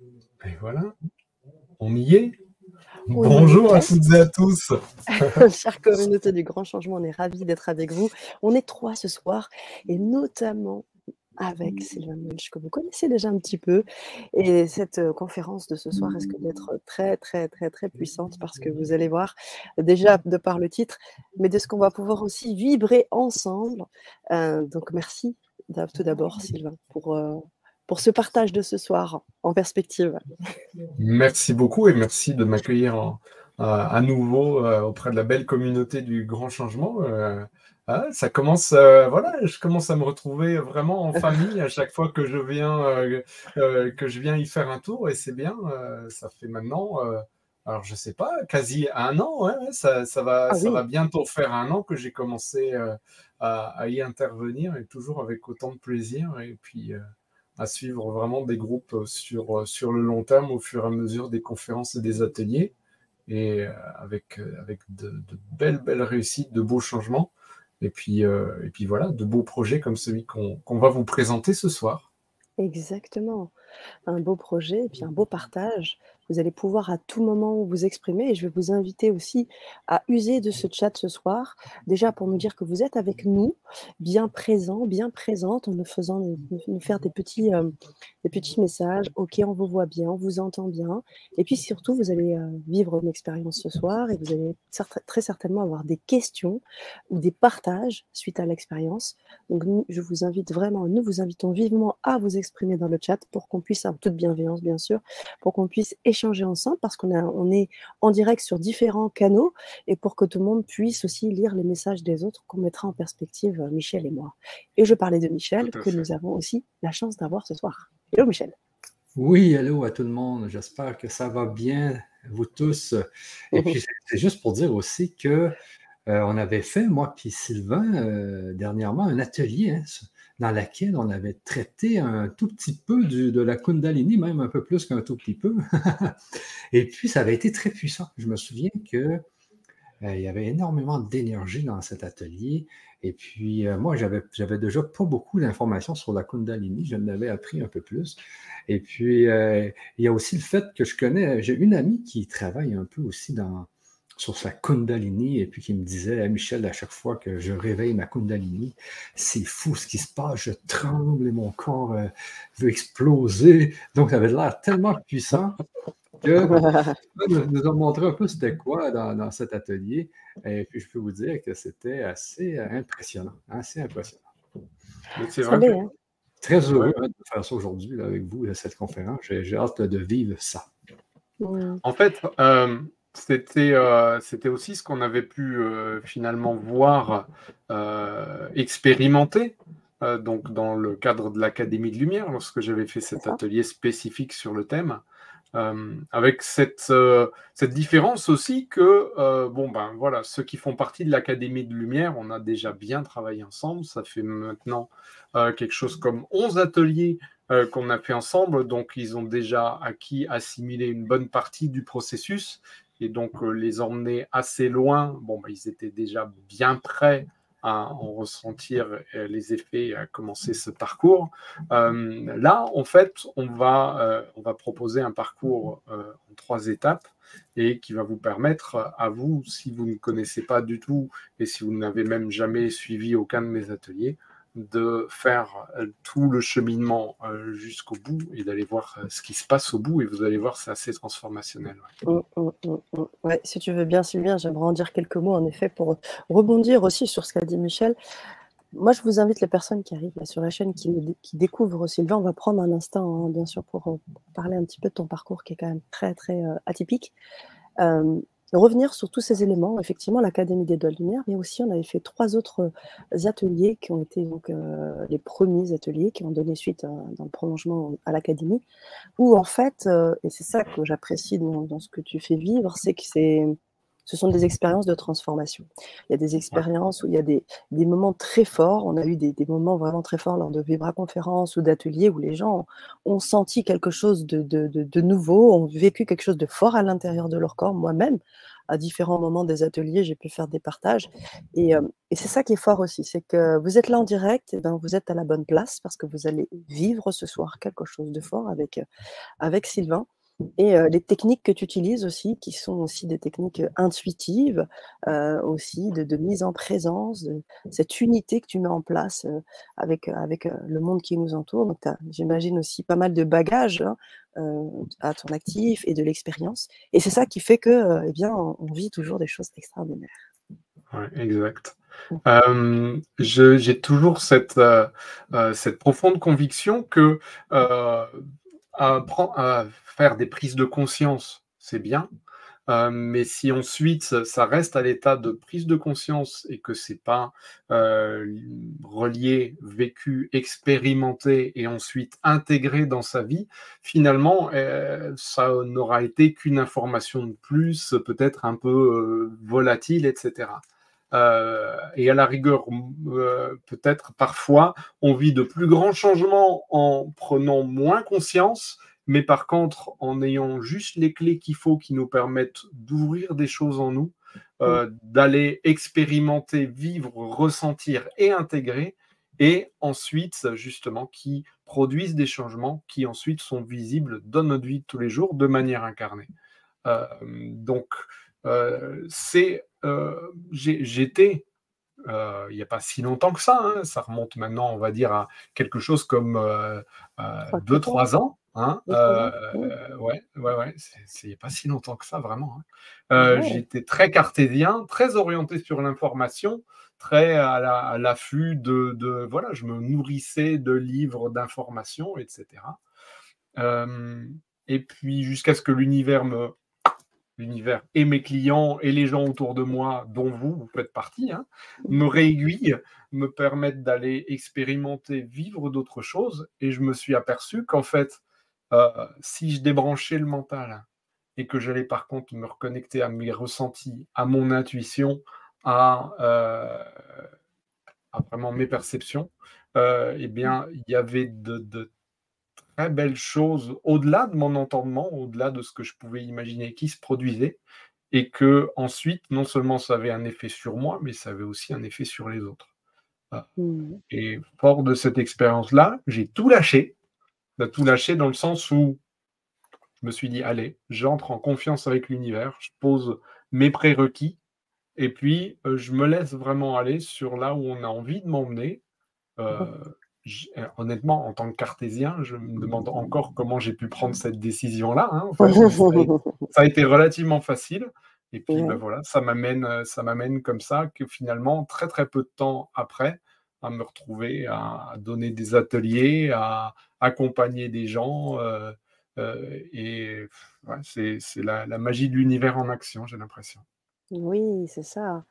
Et voilà, on y est. Bonjour à toutes et à tous. Chère communauté du Grand Changement, on est ravis d'être avec vous. On est trois ce soir et notamment avec Sylvain Munch, que vous connaissez déjà un petit peu. Et cette conférence de ce soir risque d'être très, très, très, très puissante parce que vous allez voir, déjà de par le titre, mais de ce qu'on va pouvoir aussi vibrer ensemble. donc, merci tout d'abord, Sylvain, pour, pour ce partage de ce soir en perspective. Merci beaucoup et merci de m'accueillir à nouveau auprès de la belle communauté du grand changement. Ah, ça commence, euh, voilà, je commence à me retrouver vraiment en famille à chaque fois que je viens, euh, euh, que je viens y faire un tour et c'est bien. ça fait maintenant, alors je sais pas, quasi un an, ça, va, ah ça va bientôt faire un an que j'ai commencé à, y intervenir et toujours avec autant de plaisir et puis à suivre vraiment des groupes sur, sur le long terme au fur et à mesure des conférences et des ateliers et avec, avec de, de belles, belles réussites, de beaux changements. Et puis, euh, et puis voilà, de beaux projets comme celui qu'on va vous présenter ce soir. Exactement. Un beau projet et puis un beau partage vous allez pouvoir à tout moment vous exprimer et je vais vous inviter aussi à user de ce chat ce soir, déjà pour nous dire que vous êtes avec nous, bien présent, bien présente, en nous faisant nous faire des petits, euh, des petits messages. Ok, on vous voit bien, on vous entend bien. Et puis surtout, vous allez euh, vivre une expérience ce soir et vous allez très certainement avoir des questions ou des partages suite à l'expérience. Donc, je vous invite vraiment, nous vous invitons vivement à vous exprimer dans le chat pour qu'on puisse, en toute bienveillance bien sûr, pour qu'on puisse ensemble parce qu'on on est en direct sur différents canaux et pour que tout le monde puisse aussi lire les messages des autres qu'on mettra en perspective, euh, Michel et moi. Et je parlais de Michel, que nous avons aussi la chance d'avoir ce soir. Hello Michel. Oui, hello à tout le monde. J'espère que ça va bien, vous tous. Et puis, c'est juste pour dire aussi que euh, on avait fait, moi puis Sylvain, euh, dernièrement, un atelier hein, dans laquelle on avait traité un tout petit peu de la Kundalini, même un peu plus qu'un tout petit peu. et puis, ça avait été très puissant. Je me souviens que euh, il y avait énormément d'énergie dans cet atelier. Et puis, euh, moi, j'avais, déjà pas beaucoup d'informations sur la Kundalini. Je l'avais appris un peu plus. Et puis, euh, il y a aussi le fait que je connais, j'ai une amie qui travaille un peu aussi dans, sur sa Kundalini et puis qui me disait à Michel à chaque fois que je réveille ma Kundalini, c'est fou ce qui se passe, je tremble et mon corps euh, veut exploser. Donc ça avait l'air tellement puissant que nous, nous a montré un peu c'était quoi dans, cet atelier. Et puis je peux vous dire que c'était assez impressionnant, assez impressionnant. C'est hein? très heureux hein, de faire ça aujourd'hui avec vous, cette conférence. J'ai hâte de vivre ça. En fait, euh, c'était euh, c'était aussi ce qu'on avait pu euh, finalement voir euh, expérimenter donc dans le cadre de l'Académie de Lumière lorsque j'avais fait cet atelier spécifique sur le thème. avec cette, cette différence aussi que, bon, ben voilà, ceux qui font partie de l'Académie de Lumière, on a déjà bien travaillé ensemble. Ça fait maintenant quelque chose comme 11 ateliers qu'on a fait ensemble. Donc, ils ont déjà acquis, assimilé une bonne partie du processus et donc euh, les emmener assez loin, bon, bah, ils étaient déjà bien prêts à en ressentir euh, les effets et à commencer ce parcours. Euh, là, en fait, on va, on va proposer un parcours en trois étapes et qui va vous permettre à vous, si vous ne connaissez pas du tout et si vous n'avez même jamais suivi aucun de mes ateliers, de faire euh, tout le cheminement euh, jusqu'au bout et d'aller voir euh, ce qui se passe au bout et vous allez voir c'est assez transformationnel. Mmh, mmh, mmh, si tu veux bien Sylvien, j'aimerais en dire quelques mots en effet pour rebondir aussi sur ce qu'a dit Michel. Moi, je vous invite les personnes qui arrivent sur la chaîne, qui, qui, découvrent Sylvain, on va prendre un instant, hein, bien sûr, pour parler un petit peu de ton parcours qui est quand même très, très atypique revenir sur tous ces éléments, effectivement, l'Académie des Doigts de mais aussi on avait fait trois autres euh, ateliers qui ont été donc euh, les premiers ateliers qui ont donné suite euh, dans le prolongement à l'Académie, où en fait, et c'est ça que j'apprécie dans, ce que tu fais vivre, c'est que c'est ce sont des expériences de transformation. Il y a des expériences où il y a des, des moments très forts. On a eu des, des, moments vraiment très forts lors de vibra-conférences ou d'ateliers où les gens ont, senti quelque chose de, de, de, de, nouveau, ont vécu quelque chose de fort à l'intérieur de leur corps. Moi-même, à différents moments des ateliers, j'ai pu faire des partages. Et, c'est ça qui est fort aussi, c'est que vous êtes là en direct, et ben vous êtes à la bonne place parce que vous allez vivre ce soir quelque chose de fort avec, avec Sylvain. Et les techniques que tu utilises aussi, qui sont aussi des techniques intuitives, aussi de, mise en présence, de cette unité que tu mets en place avec, avec le monde qui nous entoure. J'imagine aussi pas mal de bagages hein, à ton actif et de l'expérience. Et c'est ça qui fait que, eh bien, on, vit toujours des choses extraordinaires. Oui, exact. Mmh. J'ai toujours cette, cette profonde conviction que faire des prises de conscience, c'est bien. Euh, mais si ensuite ça reste à l'état de prise de conscience et que c'est pas euh, relié, vécu, expérimenté et ensuite intégré dans sa vie, finalement, euh, ça n'aura été qu'une information de plus, peut-être un peu volatile, etc. et à la rigueur, peut-être parfois, on vit de plus grands changements en prenant moins conscience mais par contre, en ayant juste les clés qu'il faut qui nous permettent d'ouvrir des choses en nous, euh, d'aller expérimenter, vivre, ressentir et intégrer, et ensuite, justement, qui produisent des changements qui ensuite sont visibles dans notre vie de tous les jours de manière incarnée. Euh, donc, euh, c'est, j'étais il n'y a pas si longtemps que ça, hein, ça remonte maintenant, on va dire, à quelque chose comme 2-3 ans. Hein, euh, ouais, ouais, ouais, c'est pas si longtemps que ça, vraiment. Hein. Euh, j'étais très cartésien, très orienté sur l'information, très à l'affût de, de, Voilà, je me nourrissais de livres d'informations, etc. Euh, et puis, jusqu'à ce que l'univers me. L'univers et mes clients et les gens autour de moi, dont vous, vous faites partie, hein, me réaiguillent, me permettent d'aller expérimenter, vivre d'autres choses. Et je me suis aperçu qu'en fait, euh, si je débranchais le mental et que j'allais par contre me reconnecter à mes ressentis, à mon intuition, à, euh, vraiment mes perceptions, euh, eh bien, il y avait de, très belles choses au-delà de mon entendement, au-delà de ce que je pouvais imaginer qui se produisait, et que ensuite, non seulement ça avait un effet sur moi, mais ça avait aussi un effet sur les autres. Mmh. Et fort de cette expérience-là, j'ai tout lâché de tout lâcher dans le sens où je me suis dit, allez, j'entre en confiance avec l'univers, je pose mes prérequis, et puis euh, je me laisse vraiment aller sur là où on a envie de m'emmener. Euh, euh, honnêtement, en tant que cartésien, je me demande encore comment j'ai pu prendre cette décision-là. Hein. ça, a été relativement facile. Et puis ben voilà, ça m'amène, ça m'amène comme ça que finalement, très très peu de temps après, à me retrouver à donner des ateliers, à accompagner des gens. Euh, euh, et c'est la, magie de l'univers en action, j'ai l'impression. Oui, c'est ça.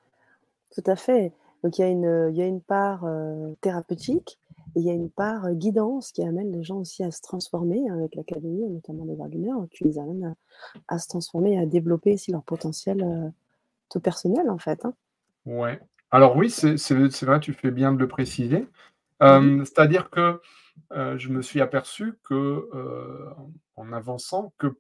Tout à fait. Donc il y a une, il y a une part euh, thérapeutique il y a une part guidance qui amène les gens aussi à se transformer hein, avec l'académie, notamment des Wagner, qui les amène à, se transformer, à développer aussi leur potentiel tout personnel en fait. Hein. Ouais, alors oui, c'est vrai, tu fais bien de le préciser. Euh, c'est-à-dire que euh, je me suis aperçu que, en avançant, que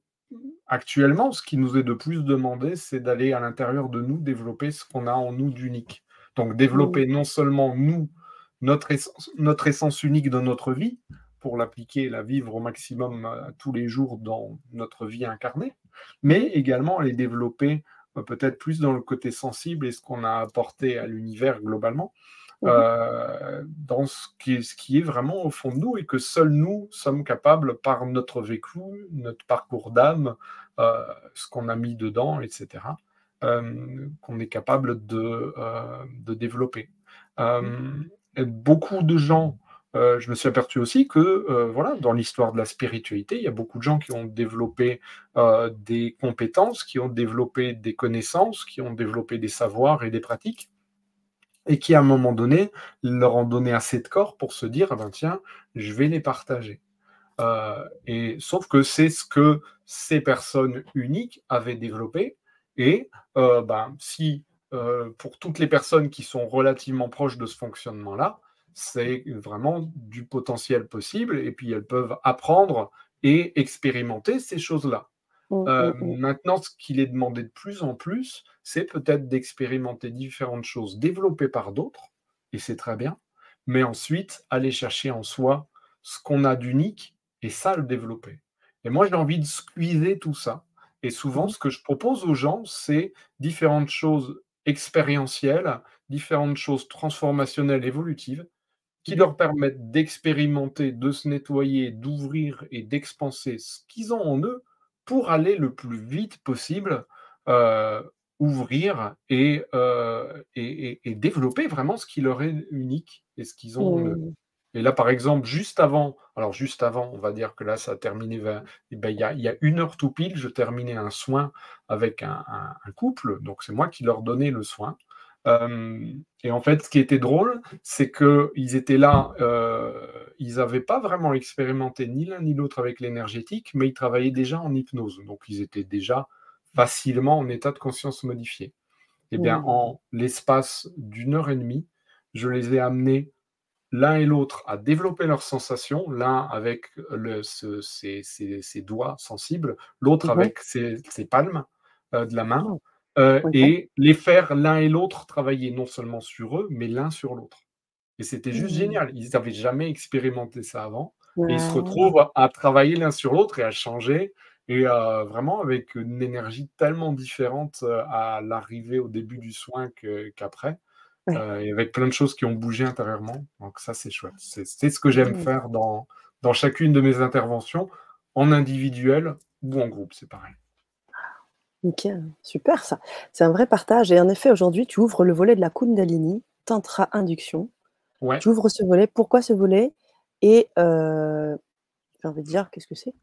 actuellement, ce qui nous est de plus demandé, c'est d'aller à l'intérieur de nous développer ce qu'on a en nous d'unique. Donc développer non seulement nous, notre essence, notre essence unique de notre vie, pour l'appliquer la vivre au maximum tous les jours dans notre vie incarnée, mais également aller développer peut-être plus dans le côté sensible et ce qu'on a apporté à l'univers globalement, mhm. euh, dans ce qui, est, ce qui, est, vraiment au fond de nous et que seuls nous sommes capables, par notre vécu, notre parcours d'âme, euh, ce qu'on a mis dedans, etc., euh, qu'on est capable de, de développer. Mhm. Beaucoup de gens euh, je me suis aperçu aussi que euh, voilà, dans l'histoire de la spiritualité, il y a beaucoup de gens qui ont développé euh, des compétences, qui ont développé des connaissances, qui ont développé des savoirs et des pratiques, et qui à un moment donné leur ont donné assez de corps pour se dire ah ben tiens, je vais les partager. et sauf que c'est ce que ces personnes uniques avaient développé, et ben, si pour toutes les personnes qui sont relativement proches de ce fonctionnement-là, c'est vraiment du potentiel possible et puis elles peuvent apprendre et expérimenter ces choses-là. Mmh, Euh, mmh, mmh. maintenant, ce qu'il est demandé de plus en plus, c'est peut-être d'expérimenter différentes choses développées par d'autres, et c'est très bien, mais ensuite aller chercher en soi ce qu'on a d'unique et ça le développer. Et moi, j'ai envie de squeezer tout ça. Et souvent, Mmh. ce que je propose aux gens, c'est différentes choses expérientielles, différentes choses transformationnelles, évolutives, qui Mmh. leur permettent d'expérimenter, de se nettoyer, d'ouvrir et d'expanser ce qu'ils ont en eux pour aller le plus vite possible euh, ouvrir et, euh, et, et- et développer vraiment ce qui leur est unique et ce qu'ils ont en eux. Et là, par exemple, juste avant, alors juste avant, on va dire que là, ça a terminé, eh ben, il y a, il y a une heure tout pile, je terminais un soin avec un, un- un couple, donc c'est moi qui leur donnais le soin. Euh, et en fait, ce qui était drôle, c'est qu'ils étaient là, euh, ils n'avaient pas vraiment expérimenté ni l'un ni l'autre avec l'énergétique, mais ils travaillaient déjà en hypnose, donc ils étaient déjà facilement en état de conscience modifié. Eh bien, Mmh. en l'espace d'une heure et demie, je les ai amenés l'un et l'autre à développer leurs sensations, l'un avec le, ce- ses, ses- ses doigts sensibles, l'autre Mhm. avec ses, ses palmes euh, de la main, Oh, euh, et les faire l'un et l'autre travailler non seulement sur eux, mais l'un sur l'autre. Et c'était juste Mmh. génial. Ils n'avaient jamais expérimenté ça avant. Et ils se retrouvent à travailler l'un sur l'autre et à changer. Et euh, vraiment avec une énergie tellement différente à l'arrivée au début du soin qu'après. Ouais. Euh, et avec plein de choses qui ont bougé intérieurement. Donc ça, c'est chouette. C'est ce que j'aime faire dans, dans chacune de mes interventions, en individuel ou en groupe, c'est pareil. Nickel, super ça. C'est un vrai partage. Et en effet, aujourd'hui, tu ouvres le volet de la Kundalini, Tantra Induction. Ouais. Tu ouvres ce volet. Pourquoi ce volet? Et euh, j'ai envie de dire, qu'est-ce que c'est?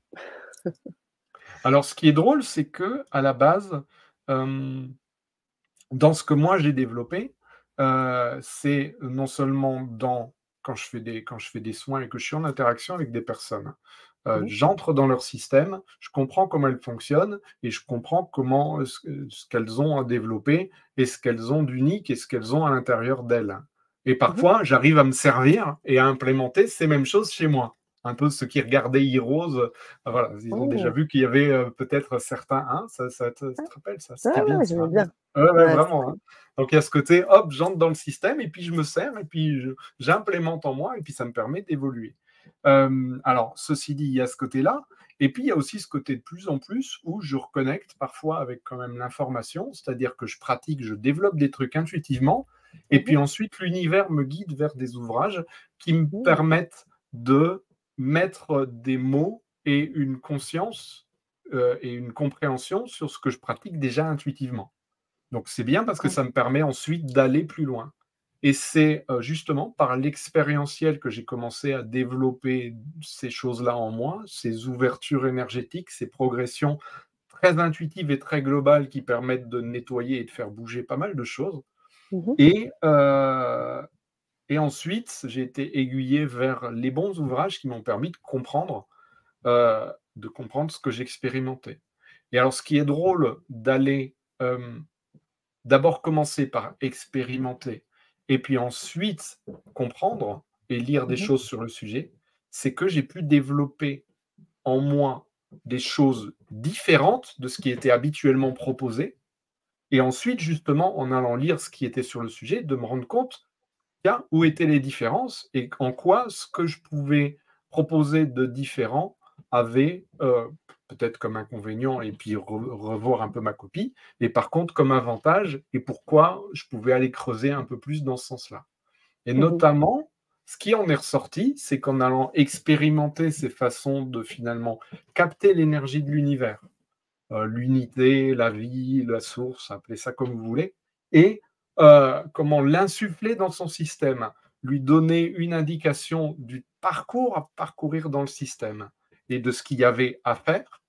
Alors, ce qui est drôle, c'est que à la base, euh, dans ce que moi j'ai développé, euh, c'est non seulement dans quand je fais des quand je fais des soins et que je suis en interaction avec des personnes, euh, Mhm. j'entre dans leur système, je comprends comment elles fonctionnent et je comprends comment euh, ce, ce qu'elles ont à développer et ce qu'elles ont d'unique et ce qu'elles ont à l'intérieur d'elles. Et parfois, j'arrive à me servir et à implémenter ces mêmes choses chez moi. Un peu ceux qui regardaient Heroes, euh, voilà, ils ont déjà Oh. vu qu'il y avait euh, peut-être certains. Hein, ça, ça te, ça te rappelle ça C'était Ah bien ouais, ça. hein bien. Ouais, ouais, Ouais, vraiment. hein. Donc il y a ce côté, hop, j'entre dans le système et puis je me sers et puis j'implémente en moi et puis ça me permet d'évoluer. Euh, alors, ceci dit, il y a ce côté-là. Et puis il y a aussi ce côté de plus en plus où je reconnecte parfois avec quand même l'information, c'est-à-dire que je pratique, je développe des trucs intuitivement et Mhm. puis ensuite l'univers me guide vers des ouvrages qui me Mhm. permettent de mettre des mots et une conscience euh, et une compréhension sur ce que je pratique déjà intuitivement. Donc c'est bien parce que ça me permet ensuite d'aller plus loin. Et c'est euh, justement par l'expérientiel que j'ai commencé à développer ces choses-là en moi, ces ouvertures énergétiques, ces progressions très intuitives et très globales qui permettent de nettoyer et de faire bouger pas mal de choses. Mhm. Et, euh, et ensuite, j'ai été aiguillé vers les bons ouvrages qui m'ont permis de comprendre, euh, de comprendre ce que j'expérimentais. Et alors, ce qui est drôle d'aller euh, d'abord commencer par expérimenter et puis ensuite comprendre et lire des Mhm. choses sur le sujet, c'est que j'ai pu développer en moi des choses différentes de ce qui était habituellement proposé. Et ensuite, justement, en allant lire ce qui était sur le sujet, de me rendre compte où étaient les différences et en quoi ce que je pouvais proposer de différent avait euh, peut-être comme inconvénient et puis re- revoir un peu ma copie, mais par contre comme avantage et pourquoi je pouvais aller creuser un peu plus dans ce sens-là. Et Mhm. notamment, ce qui en est ressorti, c'est qu'en allant expérimenter ces façons de finalement capter l'énergie de l'univers, euh, l'unité, la vie, la source, appelez ça comme vous voulez, et euh, comment l'insuffler dans son système, lui donner une indication du parcours à parcourir dans le système et de ce qu'il y avait à faire,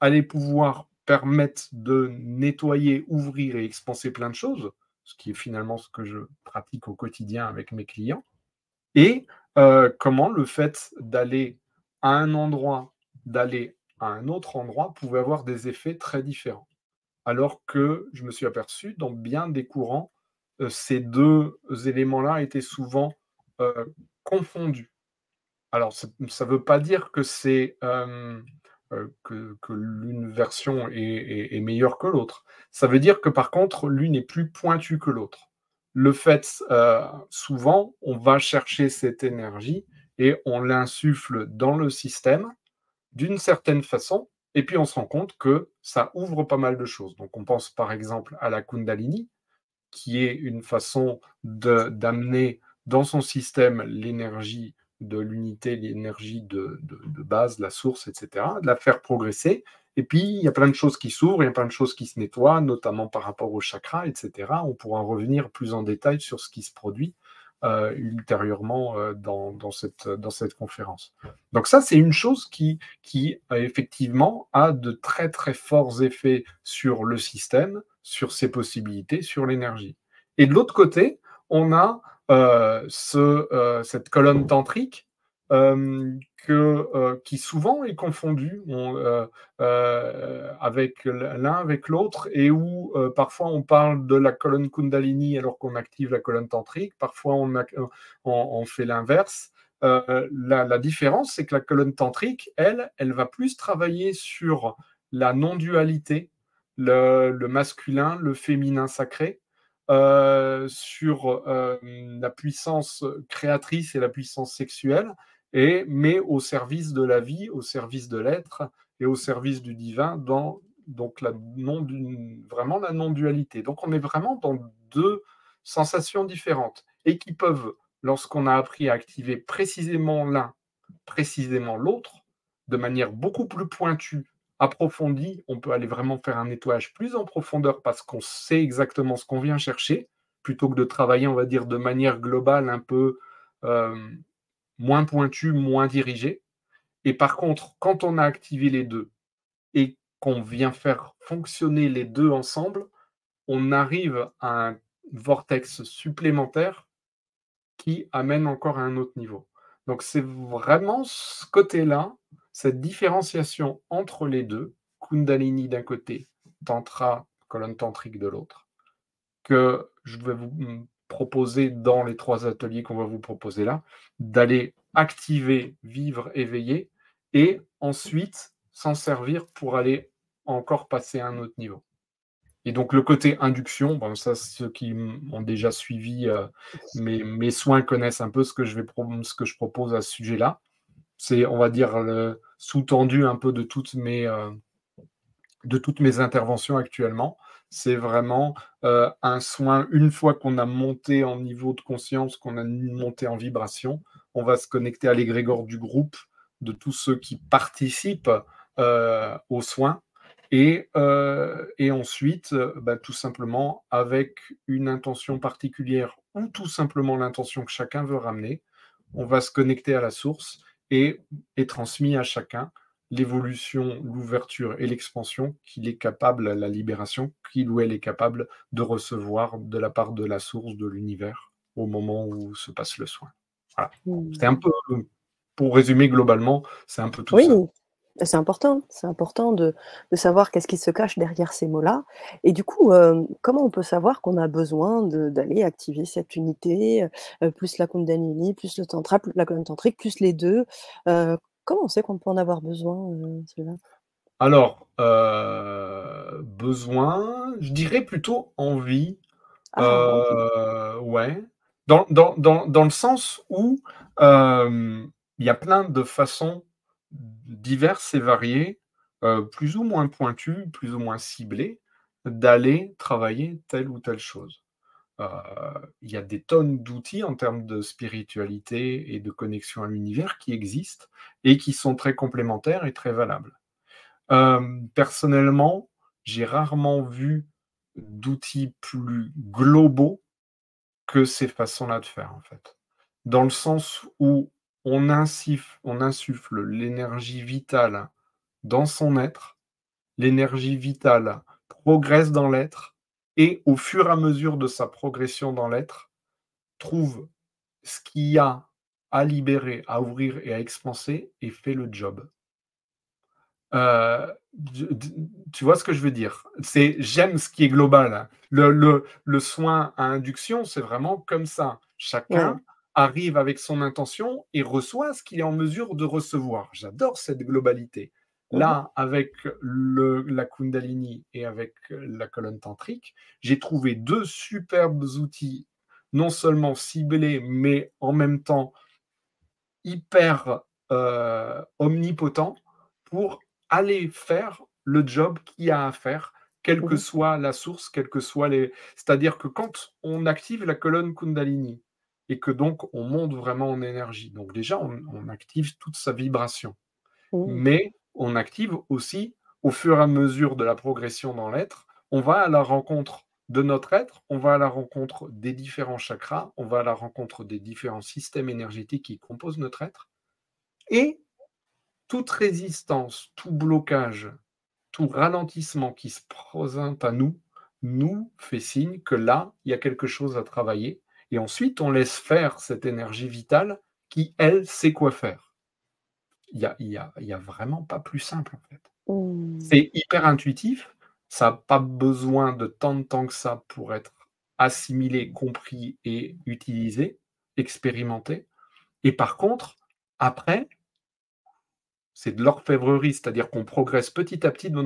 allait pouvoir permettre de nettoyer, ouvrir et expanser plein de choses, ce qui est finalement ce que je pratique au quotidien avec mes clients, et euh, comment le fait d'aller à un endroit, d'aller à un autre endroit pouvait avoir des effets très différents. Alors que je me suis aperçu, dans bien des courants, ces deux éléments-là étaient souvent euh, confondus. Alors, ça ne veut pas dire que c'est euh, que, l'une version est, meilleure que l'autre. Ça veut dire que par contre, l'une est plus pointue que l'autre. Le fait, souvent, on va chercher cette énergie et on l'insuffle dans le système d'une certaine façon, et puis on se rend compte que ça ouvre pas mal de choses. Donc on pense par exemple à la Kundalini, qui est une façon d'amener dans son système l'énergie de l'unité, l'énergie de, base, la source, etc., de la faire progresser. Et puis, il y a plein de choses qui s'ouvrent, il y a plein de choses qui se nettoient, notamment par rapport au chakra, etc. On pourra revenir plus en détail sur ce qui se produit euh, ultérieurement euh, dans, cette, conférence. Donc ça, c'est une chose qui, qui effectivement a de très très forts effets sur le système, sur ses possibilités, sur l'énergie. Et de l'autre côté, on a euh, ce, cette colonne tantrique que, euh, qui souvent est confondu euh, euh, avec l'un avec l'autre et où parfois on parle de la colonne Kundalini alors qu'on active la colonne tantrique, parfois on, fait l'inverse. La, différence, c'est que la colonne tantrique, elle, elle va plus travailler sur la non-dualité, le, masculin, le féminin sacré, sur la puissance créatrice et la puissance sexuelle, et mais au service de la vie, au service de l'être et au service du divin, dans donc la non, vraiment la non-dualité. Donc on est vraiment dans deux sensations différentes et qui peuvent, lorsqu'on a appris à activer précisément l'un, précisément l'autre, de manière beaucoup plus pointue, approfondie, on peut aller vraiment faire un nettoyage plus en profondeur parce qu'on sait exactement ce qu'on vient chercher, plutôt que de travailler, on va dire, de manière globale, un peu euh, moins pointu, moins dirigé. Et par contre, quand on a activé les deux et qu'on vient faire fonctionner les deux ensemble, on arrive à un vortex supplémentaire qui amène encore à un autre niveau. Donc c'est vraiment ce côté-là, cette différenciation entre les deux, Kundalini d'un côté, Tantra, colonne tantrique de l'autre, que je vais vous proposer dans les trois ateliers qu'on va vous proposer là, d'aller activer, vivre, éveiller, et ensuite s'en servir pour aller encore passer à un autre niveau. Et donc le côté induction, bon, ça ceux qui ont déjà suivi euh, mes, mes, soins connaissent un peu ce que je, vais ce que je propose à ce sujet-là. C'est, on va dire, sous-tendu un peu de toutes mes, euh, interventions actuellement c'est vraiment euh, un soin, une fois qu'on a monté en niveau de conscience, qu'on a monté en vibration, on va se connecter à l'égrégore du groupe, de tous ceux qui participent euh, aux soins. Et, euh, et ensuite, bah, tout simplement, avec une intention particulière ou tout simplement l'intention que chacun veut ramener, on va se connecter à la source et est transmis à chacun l'évolution, l'ouverture et l'expansion qu'il est capable, la libération qu'il ou elle est capable de recevoir de la part de la source de l'univers au moment où se passe le soin. Voilà. Mmh. C'est un peu, pour résumer globalement, c'est un peu tout oui. ça. C'est important, c'est important de, savoir qu'est-ce qui se cache derrière ces mots-là. Et du coup, euh, comment on peut savoir qu'on a besoin d'aller activer cette unité, euh, plus la Kundalini, plus le tantra, plus la colonne tantrique, plus les deux euh, Comment on sait qu'on peut en avoir besoin, euh, Alors, besoin, je dirais plutôt envie. Ah, euh, ouais. Dans, le sens où il y a plein de façons diverses et variées, plus ou moins pointues, plus ou moins ciblées, d'aller travailler telle ou telle chose. il y a des tonnes d'outils en termes de spiritualité et de connexion à l'univers qui existent et qui sont très complémentaires et très valables. Euh, personnellement, j'ai rarement vu d'outils plus globaux que ces façons-là de faire, en fait. Dans le sens où on insuffle, on insuffle l'énergie vitale dans son être, l'énergie vitale progresse dans l'être, et au fur et à mesure de sa progression dans l'être, trouve ce qu'il y a à libérer, à ouvrir et à expanser et fait le job. Euh, tu vois ce que je veux dire? C'est j'aime ce qui est global. Le, soin à induction, c'est vraiment comme ça. Chacun arrive avec son intention et reçoit ce qu'il est en mesure de recevoir. J'adore cette globalité. Là, avec le, la Kundalini et avec la colonne tantrique, j'ai trouvé deux superbes outils, non seulement ciblés, mais en même temps hyper euh, omnipotents pour aller faire le job qu'il y a à faire, quelle que soit la source, quelle que soit les. C'est-à-dire que quand on active la colonne Kundalini et que donc on monte vraiment en énergie, donc déjà on, active toute sa vibration, mais on active aussi au fur et à mesure de la progression dans l'être, on va à la rencontre de notre être, on va à la rencontre des différents chakras, on va à la rencontre des différents systèmes énergétiques qui composent notre être. Et toute résistance, tout blocage, tout ralentissement qui se présente à nous, nous fait signe que là, il y a quelque chose à travailler. Et ensuite, on laisse faire cette énergie vitale qui, elle, sait quoi faire. Il n'y a, y a, y a, vraiment pas plus simple, en fait. Mmh. C'est hyper intuitif. Ça n'a pas besoin de tant de temps que ça pour être assimilé, compris et utilisé, expérimenté. Et par contre, après, c'est de l'orfèvrerie, c'est-à-dire qu'on progresse petit à petit dans,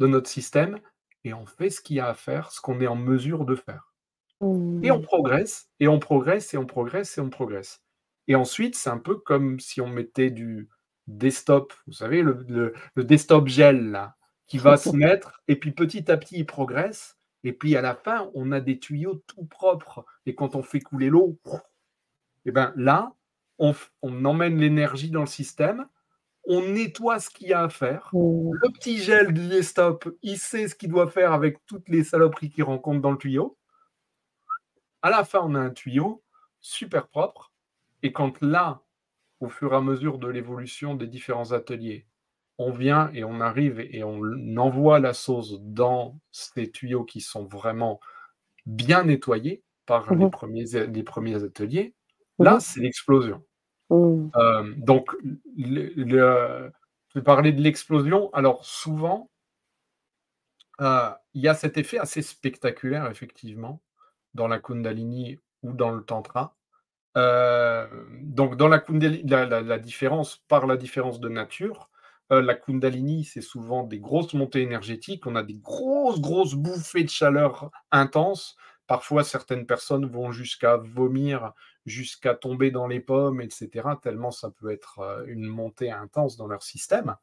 notre système et on fait ce qu'il y a à faire, ce qu'on est en mesure de faire. Et on mmh. progresse, et on progresse, et on progresse, et on progresse. Et ensuite, c'est un peu comme si on mettait du desktop, vous savez, le, desktop gel, là, qui va se mettre, et puis petit à petit, il progresse, et puis à la fin, on a des tuyaux tout propres, et quand on fait couler l'eau, et bien là, on, on emmène l'énergie dans le système, on nettoie ce qu'il y a à faire. Mmh. Le petit gel du stop, il sait ce qu'il doit faire avec toutes les saloperies qu'il rencontre dans le tuyau. À la fin, on a un tuyau super propre. Et quand là, au fur et à mesure de l'évolution des différents ateliers, on vient et on arrive et on envoie la sauce dans ces tuyaux qui sont vraiment bien nettoyés par les, premiers, les premiers ateliers, là, mmh. c'est l'explosion. Mmh. Euh, donc, je vais parler de l'explosion. Alors, souvent, euh, il y a cet effet assez spectaculaire, effectivement, dans la Kundalini ou dans le Tantra. Euh, donc, dans la Kundalini, la, différence, par la différence de nature, la Kundalini, c'est souvent des grosses montées énergétiques. On a des grosses, grosses bouffées de chaleur intenses. Parfois, certaines personnes vont jusqu'à vomir jusqu'à tomber dans les pommes, etc., tellement ça peut être euh, une montée intense dans leur système.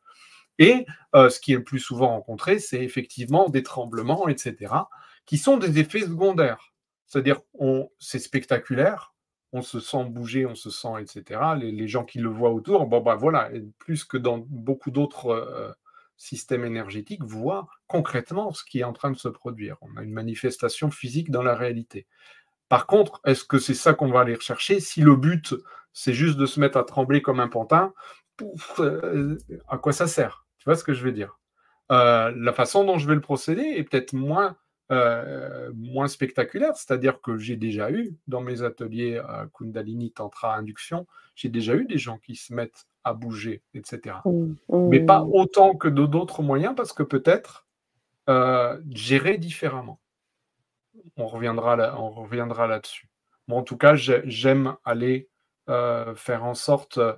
Et euh, ce qui est le plus souvent rencontré, c'est effectivement des tremblements, etc., qui sont des effets secondaires. C'est-à-dire, c'est spectaculaire, on se sent bouger, on se sent, etc. Les, gens qui le voient autour, bon, ben voilà, plus que dans beaucoup d'autres euh, systèmes énergétiques, voient concrètement ce qui est en train de se produire. On a une manifestation physique dans la réalité. Par contre, est-ce que c'est ça qu'on va aller rechercher? Si le but, c'est juste de se mettre à trembler comme un pantin, euh, à quoi ça sert? Tu vois ce que je veux dire? Euh, La façon dont je vais le procéder est peut-être moins, euh, moins spectaculaire, c'est-à-dire que j'ai déjà eu dans mes ateliers Kundalini Tantra Induction, j'ai déjà eu des gens qui se mettent à bouger, etc. Mmh, Mais pas mmh. autant que d'autres moyens, parce que peut-être gérer différemment on reviendra, là, on reviendra là-dessus. Bon, en tout cas, j'aime aller euh, faire en sorte. Euh,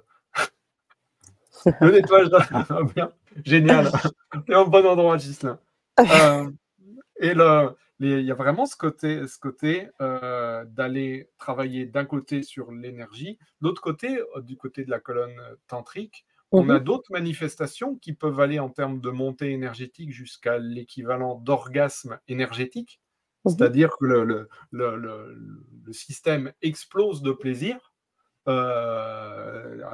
le nettoyage bien. Génial. T'es au bon endroit, Gislain. Euh, et il y a vraiment ce côté, ce côté d'aller travailler d'un côté sur l'énergie, l'autre côté, du côté de la colonne tantrique, on a mhm. d'autres manifestations qui peuvent aller en termes de montée énergétique jusqu'à l'équivalent d'orgasme énergétique. Mmh C'est-à-dire que le, le, système explose de plaisir, euh,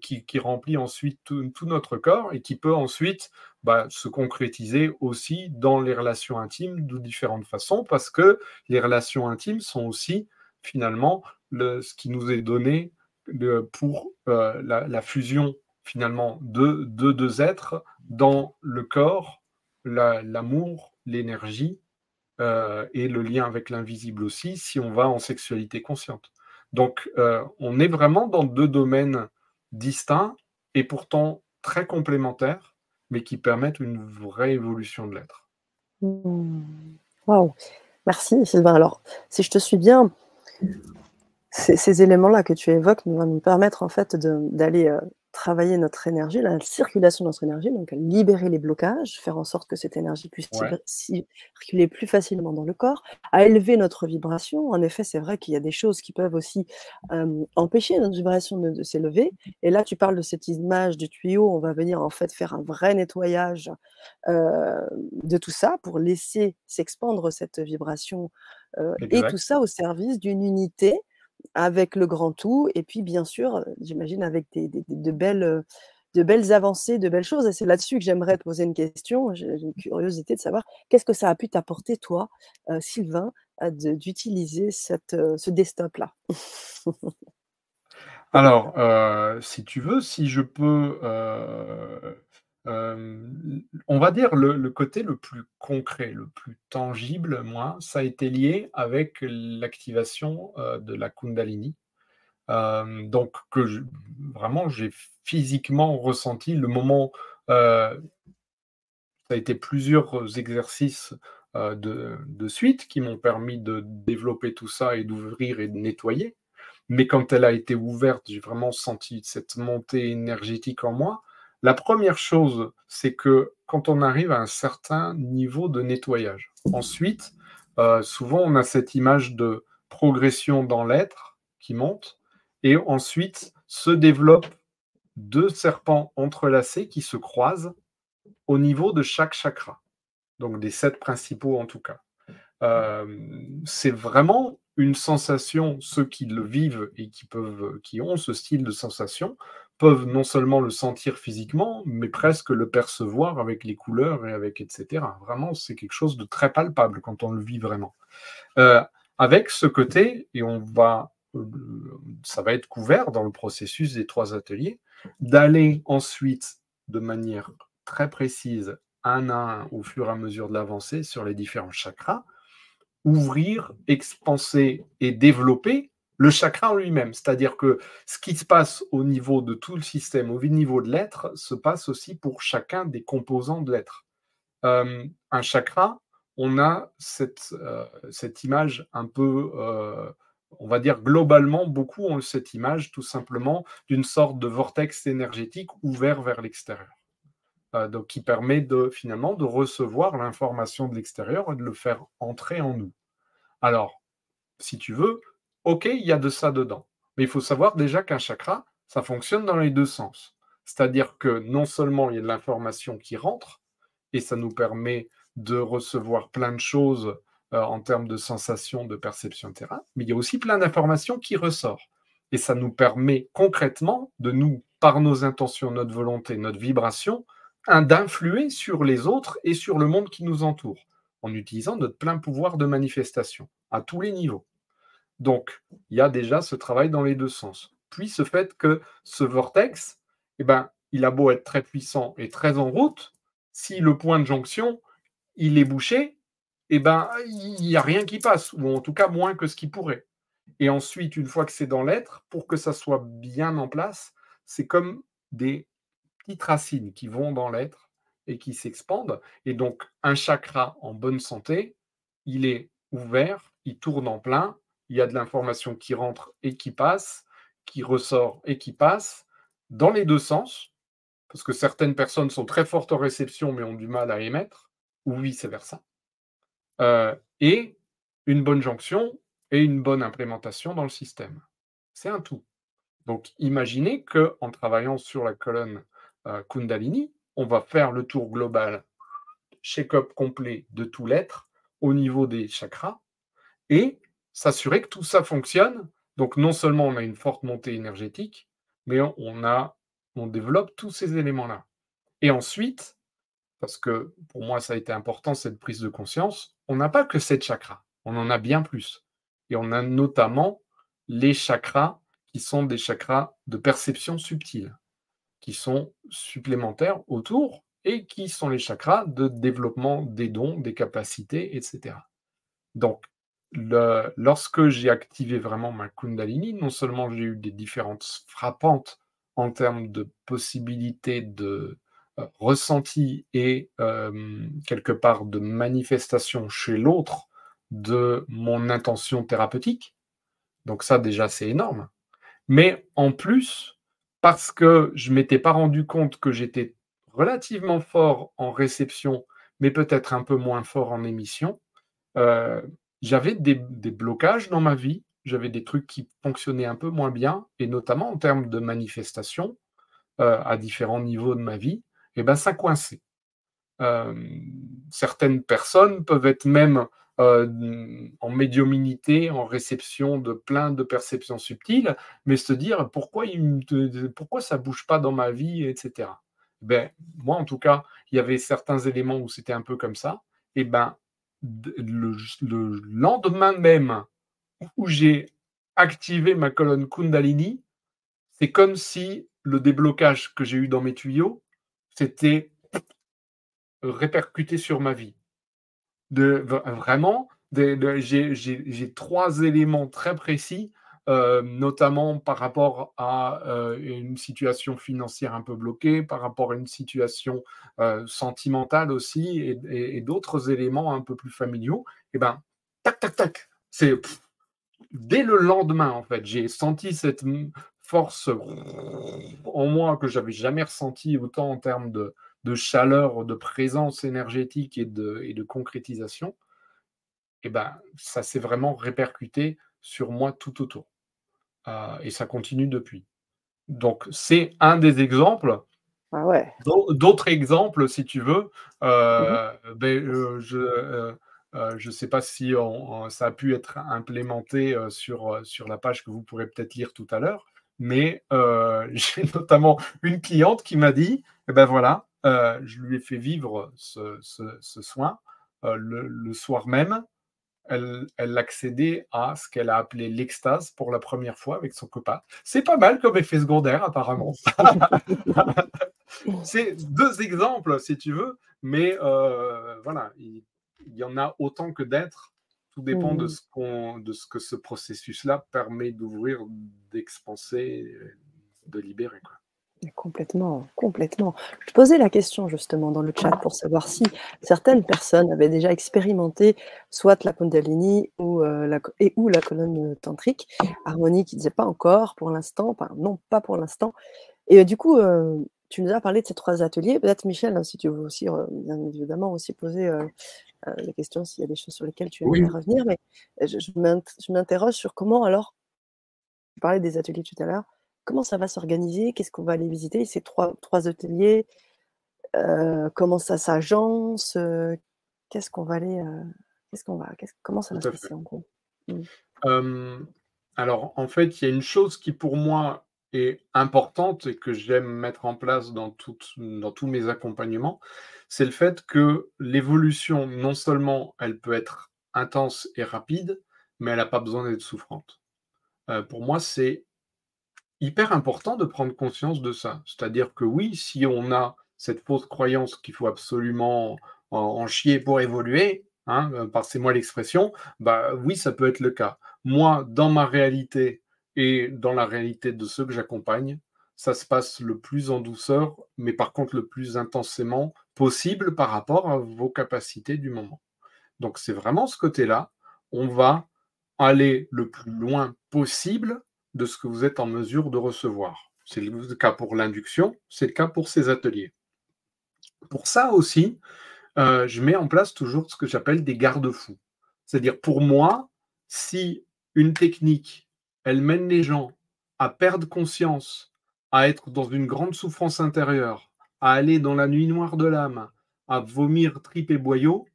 qui, remplit ensuite tout, notre corps et qui peut ensuite bah, se concrétiser aussi dans les relations intimes de différentes façons, parce que les relations intimes sont aussi finalement ce qui nous est donné pour euh, la, fusion finalement de, deux êtres dans le corps, l'amour, l'énergie euh, et le lien avec l'invisible aussi, si on va en sexualité consciente. Donc, euh, on est vraiment dans deux domaines distincts et pourtant très complémentaires, mais qui permettent une vraie évolution de l'être. Mmh. Waouh, merci Sylvain. Alors, si je te suis bien, ces, éléments-là que tu évoques vont nous permettre en fait d'aller euh, travailler notre énergie, la circulation de notre énergie, donc libérer les blocages, faire en sorte que cette énergie puisse circuler plus facilement dans le corps, à élever notre vibration. En effet, c'est vrai qu'il y a des choses qui peuvent aussi empêcher notre vibration de, s'élever. Et là, tu parles de cette image du tuyau, on va venir en fait faire un vrai nettoyage de tout ça pour laisser s'expandre cette vibration et tout ça au service d'une unité avec le grand tout, et puis bien sûr, j'imagine avec des, de, belles, de belles avancées, de belles choses. Et c'est là-dessus que j'aimerais te poser une question. J'ai une curiosité de savoir qu'est-ce que ça a pu t'apporter, toi, Sylvain, d'utiliser ce desktop-là? Alors, si tu veux, si je peux on va dire le, côté le plus concret, le plus tangible, moi, ça a été lié avec l'activation de la Kundalini. donc, que vraiment, j'ai physiquement ressenti le moment. ça a été plusieurs exercices de, de, suite qui m'ont permis de développer tout ça et d'ouvrir et de nettoyer. Mais quand elle a été ouverte, j'ai vraiment senti cette montée énergétique en moi. La première chose, c'est que quand on arrive à un certain niveau de nettoyage, ensuite, euh, souvent on a cette image de progression dans l'être qui monte, et ensuite se développent deux serpents entrelacés qui se croisent au niveau de chaque chakra, donc des sept principaux en tout cas. Euh, c'est vraiment une sensation, ceux qui le vivent et qui peuvent, qui ont ce style de sensation, peuvent non seulement le sentir physiquement, mais presque le percevoir avec les couleurs et avec etc. Vraiment, c'est quelque chose de très palpable quand on le vit vraiment. Euh, avec ce côté, et on va, euh, ça va être couvert dans le processus des trois ateliers, d'aller ensuite de manière très précise, un à un, au fur et à mesure de l'avancée sur les différents chakras, ouvrir, expanser et développer le chakra en lui-même. C'est-à-dire que ce qui se passe au niveau de tout le système, au niveau de l'être, se passe aussi pour chacun des composants de l'être. Euh, un chakra, on a cette, euh, image un peu, euh, on va dire globalement, beaucoup ont cette image tout simplement d'une sorte de vortex énergétique ouvert vers l'extérieur. donc qui permet finalement de recevoir l'information de l'extérieur et de le faire entrer en nous. Alors, si tu veux, OK, il y a de ça dedans. Mais il faut savoir déjà qu'un chakra, ça fonctionne dans les deux sens. C'est-à-dire que non seulement il y a de l'information qui rentre, et ça nous permet de recevoir plein de choses euh, en termes de sensations, de perception, etc. Mais il y a aussi plein d'informations qui ressortent. Et ça nous permet concrètement de nous, par nos intentions, notre volonté, notre vibration, d'influer sur les autres et sur le monde qui nous entoure, en utilisant notre plein pouvoir de manifestation, à tous les niveaux. Donc, il y a déjà ce travail dans les deux sens. Puis ce fait que ce vortex, eh ben, il a beau être très puissant et très en route, si le point de jonction, il est bouché, eh ben, il n'y a rien qui passe, ou en tout cas moins que ce qui pourrait. Et ensuite, une fois que c'est dans l'être, pour que ça soit bien en place, c'est comme des petites racines qui vont dans l'être et qui s'expandent. Et donc, un chakra en bonne santé, il est ouvert, il tourne en plein, il y a de l'information qui rentre et qui passe, qui ressort et qui passe, dans les deux sens, parce que certaines personnes sont très fortes en réception mais ont du mal à émettre, ou vice-versa. Euh, et une bonne jonction et une bonne implémentation dans le système. C'est un tout. Donc imaginez qu'en travaillant sur la colonne euh, Kundalini, on va faire le tour global, check-up complet de tout l'être au niveau des chakras, et s'assurer que tout ça fonctionne. Donc non seulement on a une forte montée énergétique, mais on, a, on développe tous ces éléments-là. Et ensuite, parce que pour moi ça a été important cette prise de conscience, on n'a pas que sept chakras, on en a bien plus. Et on a notamment les chakras qui sont des chakras de perception subtile, qui sont supplémentaires autour et qui sont les chakras de développement des dons, des capacités, etc. Donc, lorsque j'ai activé vraiment ma Kundalini, non seulement j'ai eu des différences frappantes en termes de possibilités de euh, ressenti et euh, quelque part de manifestation chez l'autre de mon intention thérapeutique. Donc ça déjà c'est énorme. Mais en plus, parce que je ne m'étais pas rendu compte que j'étais relativement fort en réception, mais peut-être un peu moins fort en émission, euh, j'avais des, blocages dans ma vie, j'avais des trucs qui fonctionnaient un peu moins bien, et notamment en termes de manifestation euh, à différents niveaux de ma vie, et ben ça coinçait. Euh, certaines personnes peuvent être même en médiuminité, en réception de plein de perceptions subtiles, mais se dire pourquoi, il, pourquoi ça bouge pas dans ma vie, etc. Ben, moi, en tout cas, il y avait certains éléments où c'était un peu comme ça. Et ben, le, lendemain même où j'ai activé ma colonne Kundalini, c'est comme si le déblocage que j'ai eu dans mes tuyaux, c'était répercuté sur ma vie. Vraiment, j'ai trois éléments très précis euh, notamment par rapport à euh, une situation financière un peu bloquée, par rapport à une situation euh, sentimentale aussi, et, d'autres éléments un peu plus familiaux, et eh ben, tac, tac, tac, c'est dès le lendemain, en fait, j'ai senti cette force en moi que j'avais jamais ressenti autant en termes de, chaleur, de présence énergétique et de, et de concrétisation. Et eh ben, ça s'est vraiment répercuté sur moi tout autour. Euh, et ça continue depuis. Donc, c'est un des exemples. Ah ouais. D'autres exemples, si tu veux, euh, mhm. ben, euh, je ne sais pas si ça a pu être implémenté sur, sur la page que vous pourrez peut-être lire tout à l'heure, mais j'ai notamment une cliente qui m'a dit, eh ben voilà, je lui ai fait vivre ce, ce, soin le, le, soir même elle, elle accédait à ce qu'elle a appelé l'extase pour la première fois avec son copain. C'est pas mal comme effet secondaire, apparemment. c'est deux exemples, si tu veux, mais euh, voilà, il, y en a autant que d'être. Tout dépend de, mmh. ce de ce que ce processus-là permet d'ouvrir, d'expanser, de libérer. Quoi. Complètement, complètement. Je posais la question justement dans le chat pour savoir si certaines personnes avaient déjà expérimenté soit la Kundalini ou, euh, la, et, ou la colonne tantrique. Harmonie qui disait pas encore pour l'instant, enfin, non, pas pour l'instant. Et euh, du coup, euh, tu nous as parlé de ces trois ateliers. Peut-être Michel, hein, si tu veux aussi, bien évidemment, aussi poser les questions s'il y a des choses sur lesquelles tu aimerais revenir. Mais je, je m'interroge sur comment alors, tu parlais des ateliers tout à l'heure, comment ça va s'organiser? Qu'est-ce qu'on va aller visiter? Ces trois, trois ateliers euh, Comment ça s'agence euh, Qu'est-ce qu'on va aller euh, Qu'est-ce qu'on va Comment ça va se passer en gros? Mmh. Alors, en fait, il y a une chose qui pour moi est importante et que j'aime mettre en place dans, dans tous mes accompagnements, c'est le fait que l'évolution, non seulement elle peut être intense et rapide, mais elle n'a pas besoin d'être souffrante. pour moi, c'est hyper important de prendre conscience de ça. C'est-à-dire que oui, si on a cette fausse croyance qu'il faut absolument en, chier pour évoluer, hein, euh, passez-moi l'expression, bah oui, ça peut être le cas. Moi, dans ma réalité et dans la réalité de ceux que j'accompagne, ça se passe le plus en douceur, mais par contre le plus intensément possible par rapport à vos capacités du moment. Donc c'est vraiment ce côté-là. On va aller le plus loin possible de ce que vous êtes en mesure de recevoir. C'est le cas pour l'induction, c'est le cas pour ces ateliers. Pour ça aussi, euh, je mets en place toujours ce que j'appelle des garde-fous. C'est-à-dire pour moi, si une technique, elle mène les gens à perdre conscience, à être dans une grande souffrance intérieure, à aller dans la nuit noire de l'âme, à vomir, tripes et boyaux,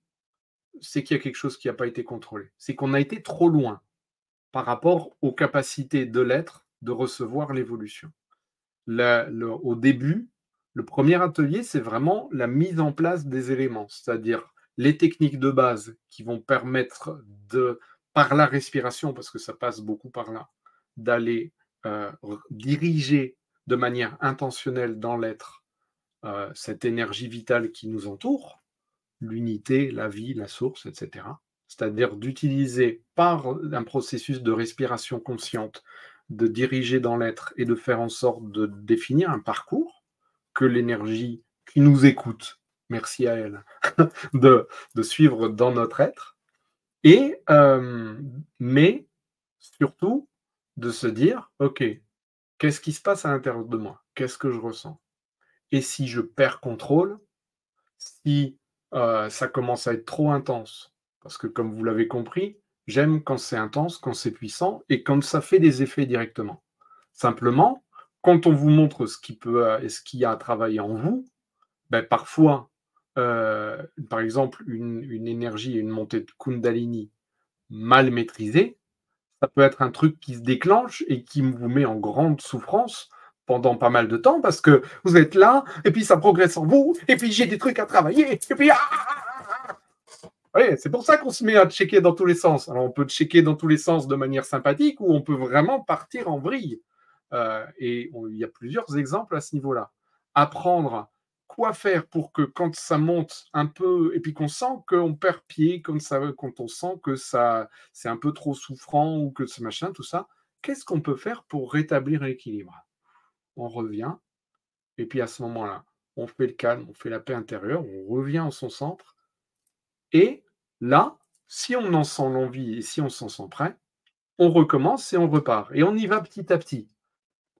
c'est qu'il y a quelque chose qui n'a pas été contrôlé. C'est qu'on a été trop loin par rapport aux capacités de l'être de recevoir l'évolution. au début, le premier atelier, c'est vraiment la mise en place des éléments, c'est-à-dire les techniques de base qui vont permettre de, par la respiration, parce que ça passe beaucoup par là, d'aller euh, diriger de manière intentionnelle dans l'être euh, cette énergie vitale qui nous entoure, l'unité, la vie, la source, etc c'est-à-dire d'utiliser par un processus de respiration consciente, de diriger dans l'être et de faire en sorte de définir un parcours que l'énergie qui nous écoute, merci à elle, de, suivre dans notre être, et euh, mais surtout de se dire, ok, Qu'est-ce qui se passe à l'intérieur de moi? Qu'est-ce que je ressens? Et si je perds contrôle, si euh, ça commence à être trop intense, parce que comme vous l'avez compris, j'aime quand c'est intense, quand c'est puissant et quand ça fait des effets directement. Simplement, quand on vous montre ce qui peut euh, et ce qu'il y a à travailler en vous, ben parfois, euh, par exemple, une, énergie et une montée de Kundalini mal maîtrisée, ça peut être un truc qui se déclenche et qui vous met en grande souffrance pendant pas mal de temps parce que vous êtes là et puis ça progresse en vous et puis j'ai des trucs à travailler et puis ah, ah, c'est pour ça qu'on se met à checker dans tous les sens. Alors on peut checker dans tous les sens de manière sympathique ou on peut vraiment partir en vrille. Euh, et il y a plusieurs exemples à ce niveau-là. Apprendre quoi faire pour que quand ça monte un peu et puis qu'on sent qu'on perd pied, quand, ça, quand on sent que ça c'est un peu trop souffrant ou que ce machin, tout ça, qu'est-ce qu'on peut faire pour rétablir l'équilibre On revient et puis à ce moment-là, on fait le calme, on fait la paix intérieure, on revient en son centre et là, si on en sent l'envie et si on s'en sent prêt, on recommence et on repart. Et on y va petit à petit.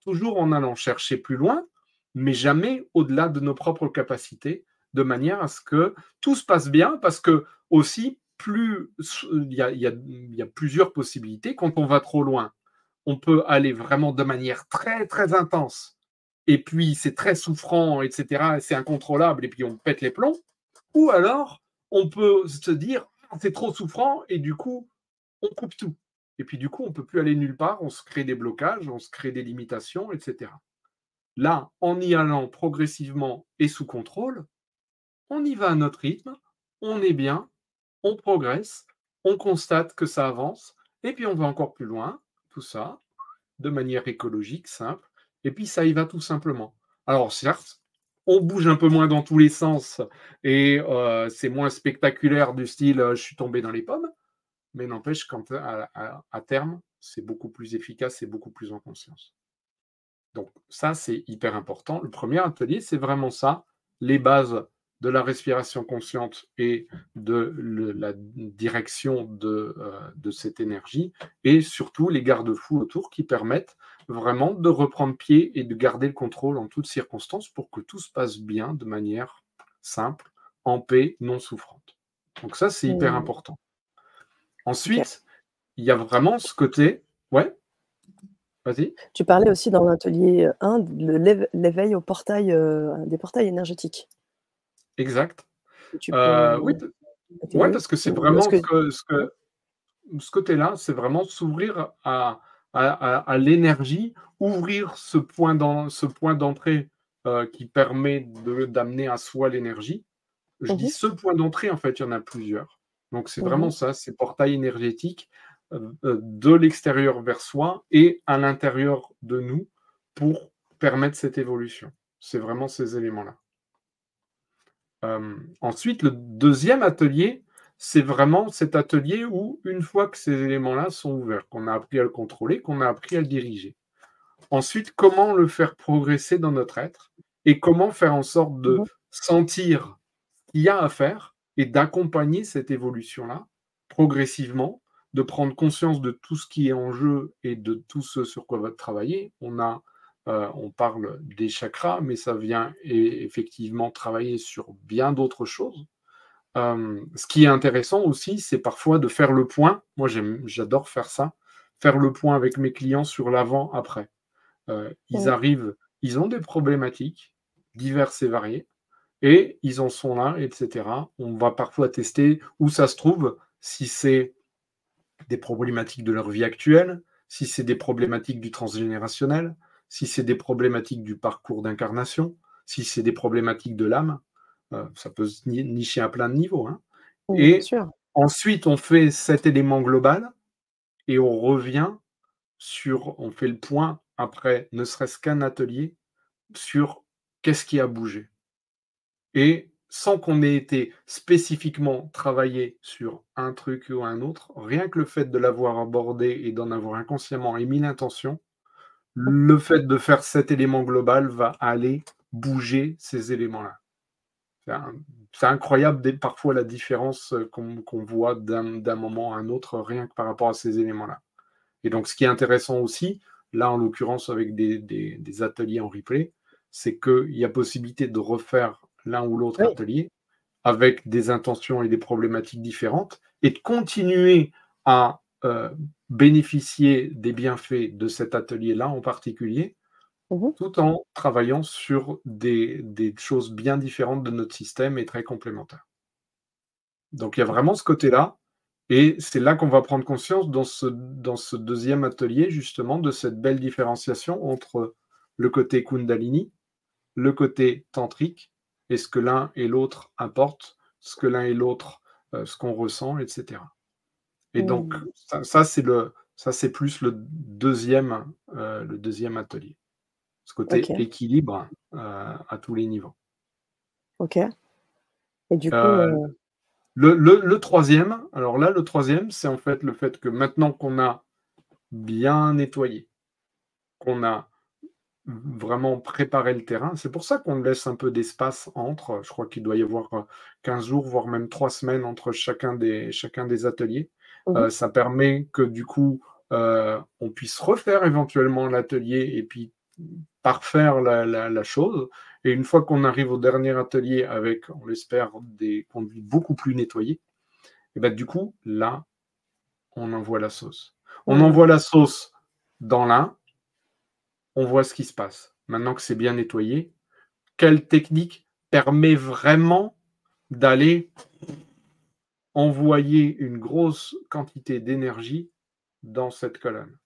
Toujours en allant chercher plus loin, mais jamais au-delà de nos propres capacités, de manière à ce que tout se passe bien, parce que aussi, plus il y a, plusieurs possibilités. Quand on va trop loin, on peut aller vraiment de manière très, très intense, et puis c'est très souffrant, etc., c'est incontrôlable, et puis on pète les plombs. Ou alors, on peut se dire, ah, c'est trop souffrant, et du coup, on coupe tout. Et puis du coup, on peut plus aller nulle part, on se crée des blocages, on se crée des limitations, etc. Là, en y allant progressivement et sous contrôle, on y va à notre rythme, on est bien, on progresse, on constate que ça avance, et puis on va encore plus loin, tout ça, de manière écologique, simple, et puis ça y va tout simplement. Alors certes, on bouge un peu moins dans tous les sens, et euh, c'est moins spectaculaire du style euh, je suis tombé dans les pommes, mais n'empêche qu'à à terme, c'est beaucoup plus efficace et beaucoup plus en conscience. Donc ça, c'est hyper important. Le premier atelier, c'est vraiment ça, les bases de la respiration consciente et de la direction euh, de, cette énergie, et surtout les garde-fous autour qui permettent vraiment de reprendre pied et de garder le contrôle en toutes circonstances pour que tout se passe bien de manière simple, en paix, non souffrante. Donc ça, c'est hyper mmh. important. Ensuite, il y a vraiment ce côté, ouais, tu parlais aussi dans l'atelier 1 de l'éveil au portail, euh, des portails énergétiques. Exact. Euh, oui, parce que c'est vraiment ce, que, ce, côté-là, c'est vraiment s'ouvrir à, à, l'énergie, ouvrir ce point d'entrée euh, qui permet d'amener à soi l'énergie. Je dis mmh ce point d'entrée, en fait, il y en a plusieurs. Donc c'est mmh vraiment ça, ces portails énergétiques euh, de l'extérieur vers soi et à l'intérieur de nous pour permettre cette évolution. C'est vraiment ces éléments-là. Euh, ensuite, le deuxième atelier, c'est vraiment cet atelier où, une fois que ces éléments-là sont ouverts, qu'on a appris à le contrôler, qu'on a appris à le diriger. Ensuite, comment le faire progresser dans notre être et comment faire en sorte de mhm. sentir ce qu'il y a à faire et d'accompagner cette évolution-là progressivement de prendre conscience de tout ce qui est en jeu et de tout ce sur quoi va travailler. On, a, euh, on parle des chakras, mais ça vient effectivement travailler sur bien d'autres choses. Euh, ce qui est intéressant aussi, c'est parfois de faire le point. Moi, j'adore faire ça, faire le point avec mes clients sur l'avant-après. Euh, ils arrivent, ils ont des problématiques diverses et variées, et ils en sont là, etc. On va parfois tester où ça se trouve, si c'est des problématiques de leur vie actuelle, si c'est des problématiques du transgénérationnel, si c'est des problématiques du parcours d'incarnation, si c'est des problématiques de l'âme, ça peut se nicher à plein de niveaux. Hein. et ensuite, on fait cet élément global et on revient sur, on fait le point après ne serait-ce qu'un atelier sur qu'est-ce qui a bougé. Et sans qu'on ait été spécifiquement travaillé sur un truc ou un autre, rien que le fait de l'avoir abordé et d'en avoir inconsciemment émis l'intention, le fait de faire cet élément global va aller bouger ces éléments-là. C'est incroyable parfois la différence qu'on voit d'un moment à un autre rien que par rapport à ces éléments-là. Et donc ce qui est intéressant aussi, là en l'occurrence avec des, ateliers en replay, c'est qu'il y a possibilité de refaire l'un ou l'autre atelier avec des intentions et des problématiques différentes et de continuer à euh, bénéficier des bienfaits de cet atelier-là en particulier, mmh tout en travaillant sur des, choses bien différentes de notre système et très complémentaires. Donc il y a vraiment ce côté-là, et c'est là qu'on va prendre conscience dans ce, dans ce deuxième atelier, justement, de cette belle différenciation entre le côté Kundalini, le côté tantrique, et ce que l'un et l'autre apportent, ce que l'un et l'autre, euh, ce qu'on ressent, etc. Et donc, mmh. ça, c'est le, ça c'est plus le deuxième, euh, le deuxième atelier. Ce côté équilibre euh, à tous les niveaux. Ok. Et du coup. Le, le, troisième, alors là, le troisième, c'est en fait le fait que maintenant qu'on a bien nettoyé, qu'on a vraiment préparé le terrain. C'est pour ça qu'on laisse un peu d'espace entre. Je crois qu'il doit y avoir 15 jours, voire même 3 semaines entre chacun des, chacun des ateliers. Mmh euh, ça permet que du coup, euh, on puisse refaire éventuellement l'atelier et puis parfaire la, chose. Et une fois qu'on arrive au dernier atelier avec, on l'espère, des conduits beaucoup plus nettoyés, et ben du coup, là, on envoie la sauce. On envoie la sauce dans l'un, on voit ce qui se passe. Maintenant que c'est bien nettoyé, quelle technique permet vraiment d'aller envoyer une grosse quantité d'énergie dans cette colonne,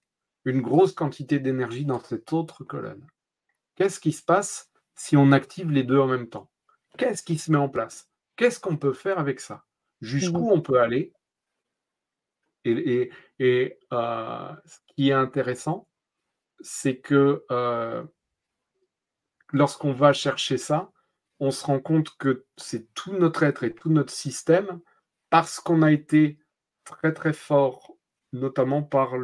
une grosse quantité d'énergie dans cette autre colonne. Qu'est-ce qui se passe si on active les deux en même temps? Qu'est-ce qui se met en place? Qu'est-ce qu'on peut faire avec ça? Jusqu'où mmh on peut aller? Et, euh, ce qui est intéressant, c'est que euh, lorsqu'on va chercher ça, on se rend compte que c'est tout notre être et tout notre système parce qu'on a été très très fort, notamment par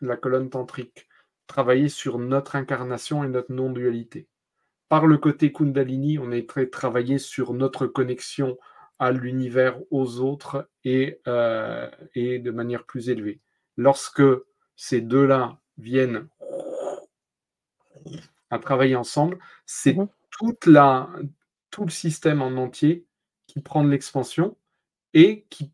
la colonne tantrique, travailler sur notre incarnation et notre non-dualité. Par le côté Kundalini, on a très travaillé sur notre connexion à l'univers, aux autres et, euh, et de manière plus élevée. Lorsque ces deux-là viennent à travailler ensemble, c'est mmh toute la, tout le système en entier qui prend de l'expansion et qui,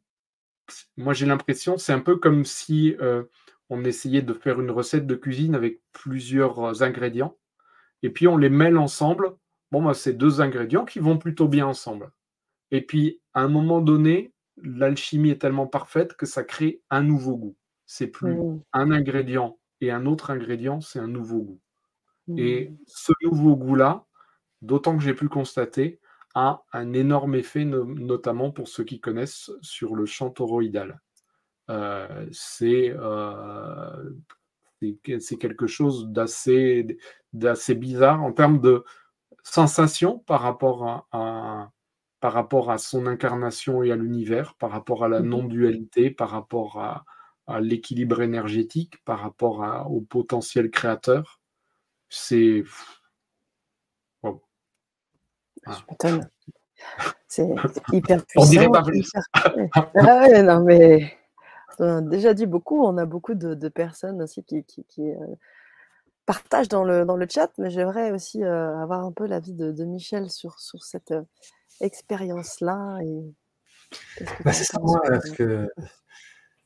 moi j'ai l'impression, c'est un peu comme si euh, on essayait de faire une recette de cuisine avec plusieurs ingrédients, et puis on les mêle ensemble. Bon, bah, c'est deux ingrédients qui vont plutôt bien ensemble. Et puis, à un moment donné, l'alchimie est tellement parfaite que ça crée un nouveau goût. C'est plus mmh. un ingrédient et un autre ingrédient, c'est un nouveau goût. Et mmh. ce nouveau goût-là, d'autant que j'ai pu constater, a un énorme effet, notamment pour ceux qui connaissent sur le champ toroïdal. Euh, euh, c'est quelque chose d'assez bizarre en termes de sensation par rapport à, par rapport à son incarnation et à l'univers, par rapport à la mmh non-dualité, par rapport à, l'équilibre énergétique, par rapport au potentiel créateur. C'est c'est hyper puissant. On dirait pas plus. Ah non, mais a déjà dit beaucoup. On a beaucoup de, personnes aussi qui, euh, partagent dans le, dans le chat, mais j'aimerais aussi euh, avoir un peu l'avis de, de Michel sur, sur cette euh, expérience-là. Bah, c'est ça, moi, que,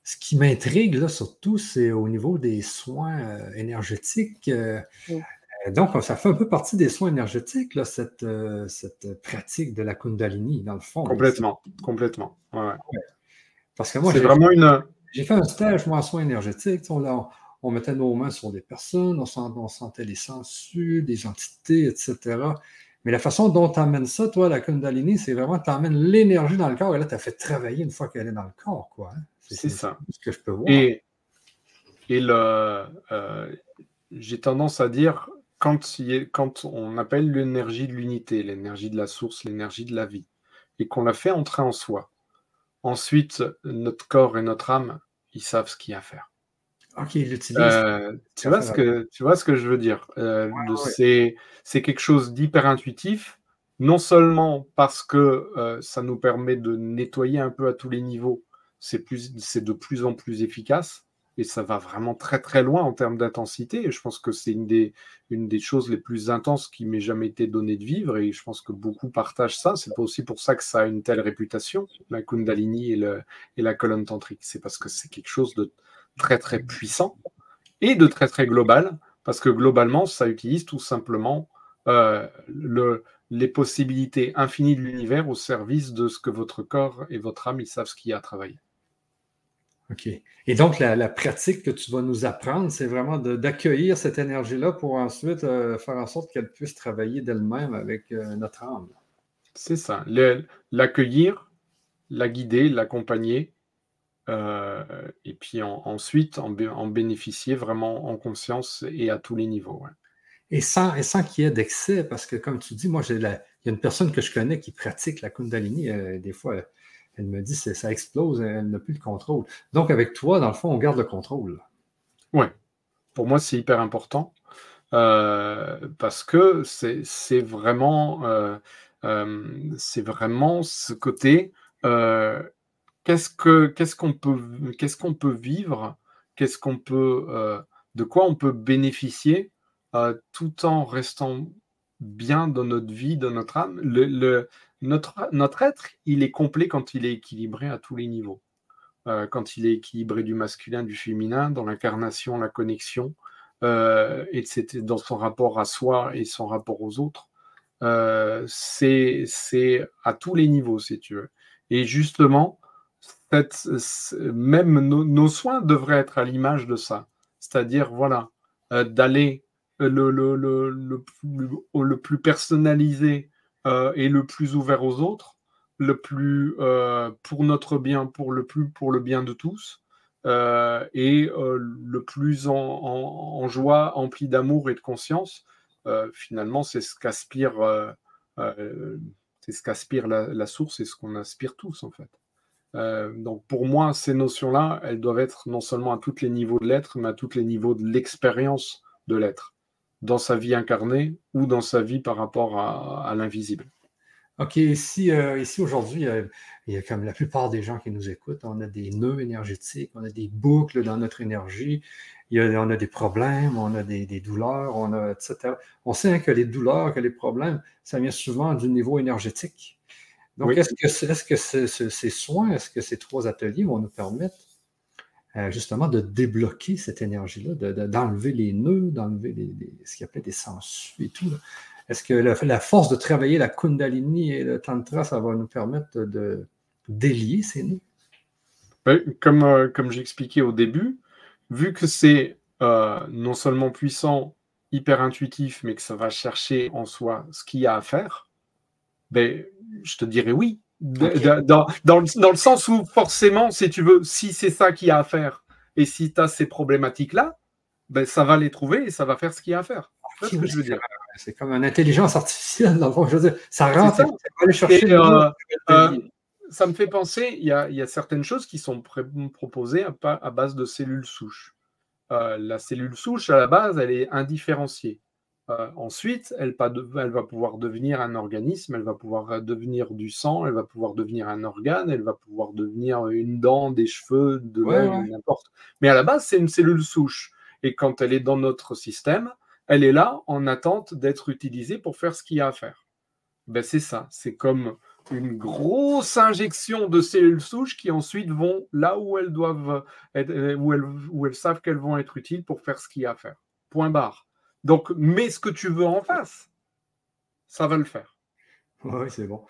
ce qui m'intrigue surtout, c'est au niveau des soins énergétiques. Euh, donc, ça fait un peu partie des soins énergétiques, là, cette, euh, cette pratique de la Kundalini, dans le fond. Complètement, complètement. Parce que moi, j'ai vraiment une. J'ai fait un stage, moi, en soins énergétiques. On, on, mettait nos mains sur des personnes, on, sentait les sensus, des entités, etc. Mais la façon dont tu amènes ça, toi, la Kundalini, c'est vraiment tu amènes l'énergie dans le corps et là, tu as fait travailler une fois qu'elle est dans le corps. quoi. Hein. C'est ça. Ce que je peux voir. Et, et le, euh, j'ai tendance à dire, quand, quand on appelle l'énergie de l'unité, l'énergie de la source, l'énergie de la vie, et qu'on la fait entrer en soi, ensuite, notre corps et notre âme, ils savent ce qu'il y a à faire. Ok, ils l'utilisent. Euh, tu, vois ce que, tu vois ce que je veux dire euh, C'est quelque chose d'hyper intuitif, non seulement parce que euh, ça nous permet de nettoyer un peu à tous les niveaux, c'est de plus en plus efficace, et ça va vraiment très très loin en termes d'intensité. Et je pense que c'est une des, choses les plus intenses qui m'ait jamais été donnée de vivre. Et je pense que beaucoup partagent ça. C'est pas aussi pour ça que ça a une telle réputation, la Kundalini et, la colonne tantrique. C'est parce que c'est quelque chose de très très puissant et de très très global. Parce que globalement, ça utilise tout simplement euh, le, les possibilités infinies de l'univers au service de ce que votre corps et votre âme ils savent ce qu'il y a à travailler. OK. Et donc, la, pratique que tu vas nous apprendre, c'est vraiment d'accueillir cette énergie-là pour ensuite euh, faire en sorte qu'elle puisse travailler d'elle-même avec euh, notre âme. C'est ça. L'accueillir, la guider, l'accompagner, euh, et puis ensuite en, bénéficier vraiment en conscience et à tous les niveaux. Et sans, et sans qu'il y ait d'excès, parce que comme tu dis, moi, il y a une personne que je connais qui pratique la Kundalini, des fois, elle me dit ça explose, elle n'a plus le contrôle. Donc, avec toi, dans le fond, on garde le contrôle. Oui. Pour moi, c'est hyper important euh, parce que c'est vraiment, euh, euh, vraiment ce côté. qu'est-ce qu'on peut, qu'est-ce qu'on peut vivre, qu'est-ce qu'on peut, de quoi on peut bénéficier tout en restant bien dans notre vie, dans notre âme. Notre, notre être, il est complet quand il est équilibré à tous les niveaux. Euh, quand il est équilibré du masculin, du féminin, dans l'incarnation, la connexion, euh, etc., dans son rapport à soi et son rapport aux autres. Euh, c'est à tous les niveaux, si tu veux. Et justement, même nos, soins devraient être à l'image de ça. C'est-à-dire, voilà, d'aller le, le, le, le, plus personnalisé euh, et le plus ouvert aux autres, le plus euh, pour notre bien, pour le plus pour le bien de tous, euh, et le plus en, joie, empli d'amour et de conscience. finalement, c'est ce qu'aspire c'est ce qu'aspire la, source et ce qu'on aspire tous en fait. donc pour moi, ces notions-là, elles doivent être non seulement à tous les niveaux de l'être, mais à tous les niveaux de l'expérience de l'être dans sa vie incarnée ou dans sa vie par rapport à, l'invisible. OK, ici, euh, ici aujourd'hui, il y a comme la plupart des gens qui nous écoutent, on a des nœuds énergétiques, on a des boucles dans notre énergie, il y a, on a des problèmes, on a des, douleurs, on a, etc. On sait que les douleurs, que les problèmes, ça vient souvent du niveau énergétique. Donc, est-ce que, est -ce que ces soins, est-ce que ces trois ateliers vont nous permettre euh, justement de débloquer cette énergie-là, d'enlever les nœuds, d'enlever ce qu'il appelle des sens et tout. Est-ce que la, force de travailler la Kundalini et le Tantra, ça va nous permettre de délier ces nœuds? Ben, comme, euh, comme j'expliquais au début, vu que c'est euh, non seulement puissant, hyper intuitif, mais que ça va chercher en soi ce qu'il y a à faire, ben, je te dirais oui dans, dans, le, sens où forcément, si tu veux, si c'est ça qu'il y a à faire et si tu as ces problématiques-là, ben, ça va les trouver et ça va faire ce qu'il y a à faire. C'est ce que je veux dire? C'est comme une intelligence artificielle, dans le Je veux dire, ça rentre, ça. aller chercher. Euh, euh, ça me fait penser, il y a, il y a certaines choses qui sont proposées à, à, base de cellules souches. Euh, la cellule souche, à la base, elle est indifférenciée. Euh, ensuite, elle, va pouvoir devenir un organisme, elle va pouvoir euh, devenir du sang, elle va pouvoir devenir un organe, elle va pouvoir devenir une dent, des cheveux, de l'œil, n'importe. Mais à la base, c'est une cellule souche. Et quand elle est dans notre système, elle est là en attente d'être utilisée pour faire ce qu'il y a à faire. Ben, c'est ça. C'est comme une grosse injection de cellules souches qui ensuite vont là où elles doivent être, euh, où elles, où elles savent qu'elles vont être utiles pour faire ce qu'il y a à faire. Point barre. Donc, mets ce que tu veux en face. Ça va le faire. Oui, c'est bon.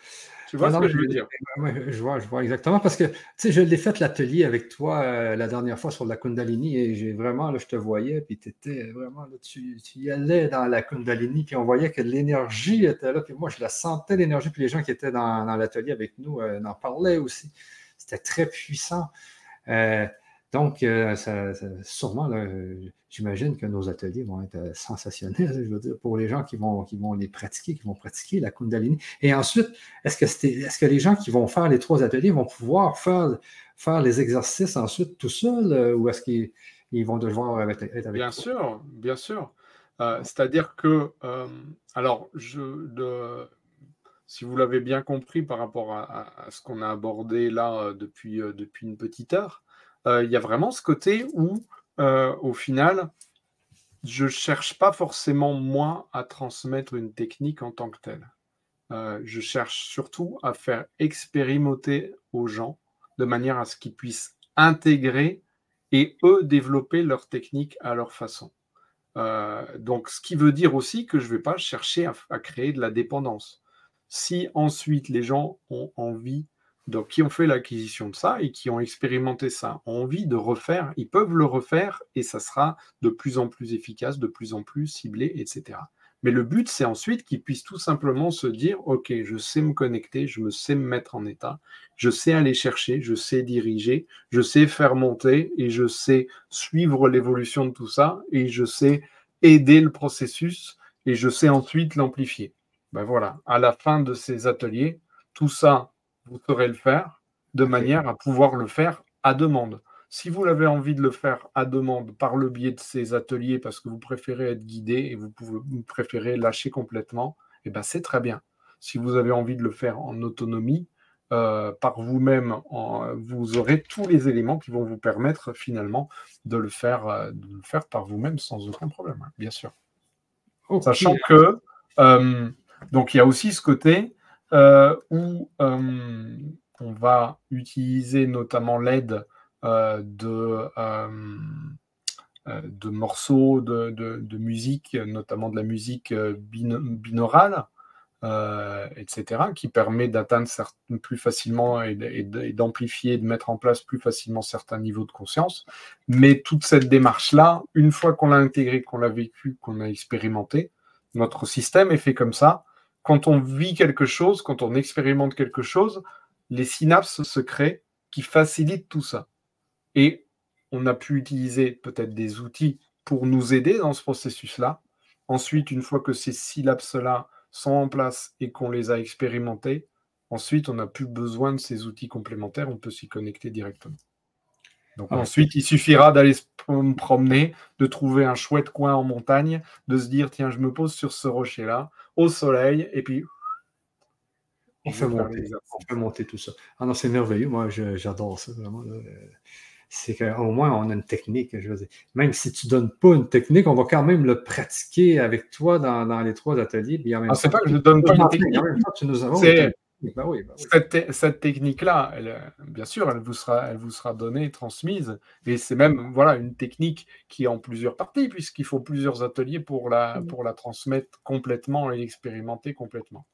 Tu vois ce que je veux dire? je vois, je vois exactement. Parce que, tu sais, je l'ai fait l'atelier avec toi euh, la dernière fois sur la Kundalini et j'ai vraiment, là, je te voyais, puis tu étais vraiment, là, tu, y allais dans la Kundalini, puis on voyait que l'énergie était là, puis moi, je la sentais, l'énergie, puis les gens qui étaient dans, l'atelier avec nous euh, en parlaient aussi. C'était très puissant. Euh, donc, euh, ça, sûrement, j'imagine que nos ateliers vont être euh, sensationnels, je veux dire, pour les gens qui vont, qui vont les pratiquer, qui vont pratiquer la Kundalini. Et ensuite, est-ce que, est, que les gens qui vont faire les trois ateliers vont pouvoir faire, faire les exercices ensuite tout seuls euh, ou est-ce qu'ils vont devoir être, avec Bien sûr, bien sûr. C'est-à-dire que, alors, je, si vous l'avez bien compris par rapport à, à ce qu'on a abordé là depuis, depuis une petite heure, il y a vraiment ce côté où, au final, je ne cherche pas forcément, moi, à transmettre une technique en tant que telle. je cherche surtout à faire expérimenter aux gens de manière à ce qu'ils puissent intégrer et eux développer leur technique à leur façon. Euh, donc, ce qui veut dire aussi que je ne vais pas chercher à, créer de la dépendance. Si ensuite les gens ont envie, donc qui ont fait l'acquisition de ça et qui ont expérimenté ça, ont envie de refaire, ils peuvent le refaire et ça sera de plus en plus efficace, de plus en plus ciblé, etc. Mais le but, c'est ensuite qu'ils puissent tout simplement se dire, OK, je sais me connecter, je me sais me mettre en état, je sais aller chercher, je sais diriger, je sais faire monter et je sais suivre l'évolution de tout ça et je sais aider le processus et je sais ensuite l'amplifier. Ben voilà, à la fin de ces ateliers, tout ça, vous saurez le faire de manière à pouvoir le faire à demande. Si vous avez envie de le faire à demande par le biais de ces ateliers parce que vous préférez être guidé et vous, pouvez, vous préférez lâcher complètement, eh ben c'est très bien. Si vous avez envie de le faire en autonomie, euh, par vous-même, vous aurez tous les éléments qui vont vous permettre finalement de le faire, euh, de le faire par vous-même sans aucun problème, hein, bien sûr. Sachant que, euh, donc il y a aussi ce côté où on va utiliser notamment l'aide euh, de, euh, euh, morceaux de, de, musique, notamment de la musique binaurale, etc., qui permet d'atteindre plus facilement et, d'amplifier, de mettre en place plus facilement certains niveaux de conscience. Mais toute cette démarche-là, une fois qu'on l'a intégrée, qu'on l'a vécu, qu'on a expérimenté, notre système est fait comme ça. Quand on vit quelque chose, quand on expérimente quelque chose, les synapses se créent qui facilitent tout ça. Et on a pu utiliser peut-être des outils pour nous aider dans ce processus-là. Ensuite, une fois que ces synapses-là sont en place et qu'on les a expérimentés, ensuite, on n'a plus besoin de ces outils complémentaires, on peut s'y connecter directement. Donc ah, ensuite, il suffira d'aller se promener, de trouver un chouette coin en montagne, de se dire, tiens, je me pose sur ce rocher-là, au soleil, et puis... On fait, monter, tout ça. Ah non, c'est merveilleux, moi j'adore ça, vraiment c'est qu'au moins on a une technique. Je veux dire. Même si tu ne donnes pas une technique, on va quand même le pratiquer avec toi dans, les trois ateliers. ah, c'est pas que je ne donne pas une technique. tu nous avons bah oui, bah Cette, technique-là, bien sûr, elle vous, sera, elle vous sera donnée, transmise. Et c'est même voilà, une technique qui est en plusieurs parties, puisqu'il faut plusieurs ateliers pour la, pour la transmettre complètement et l'expérimenter complètement.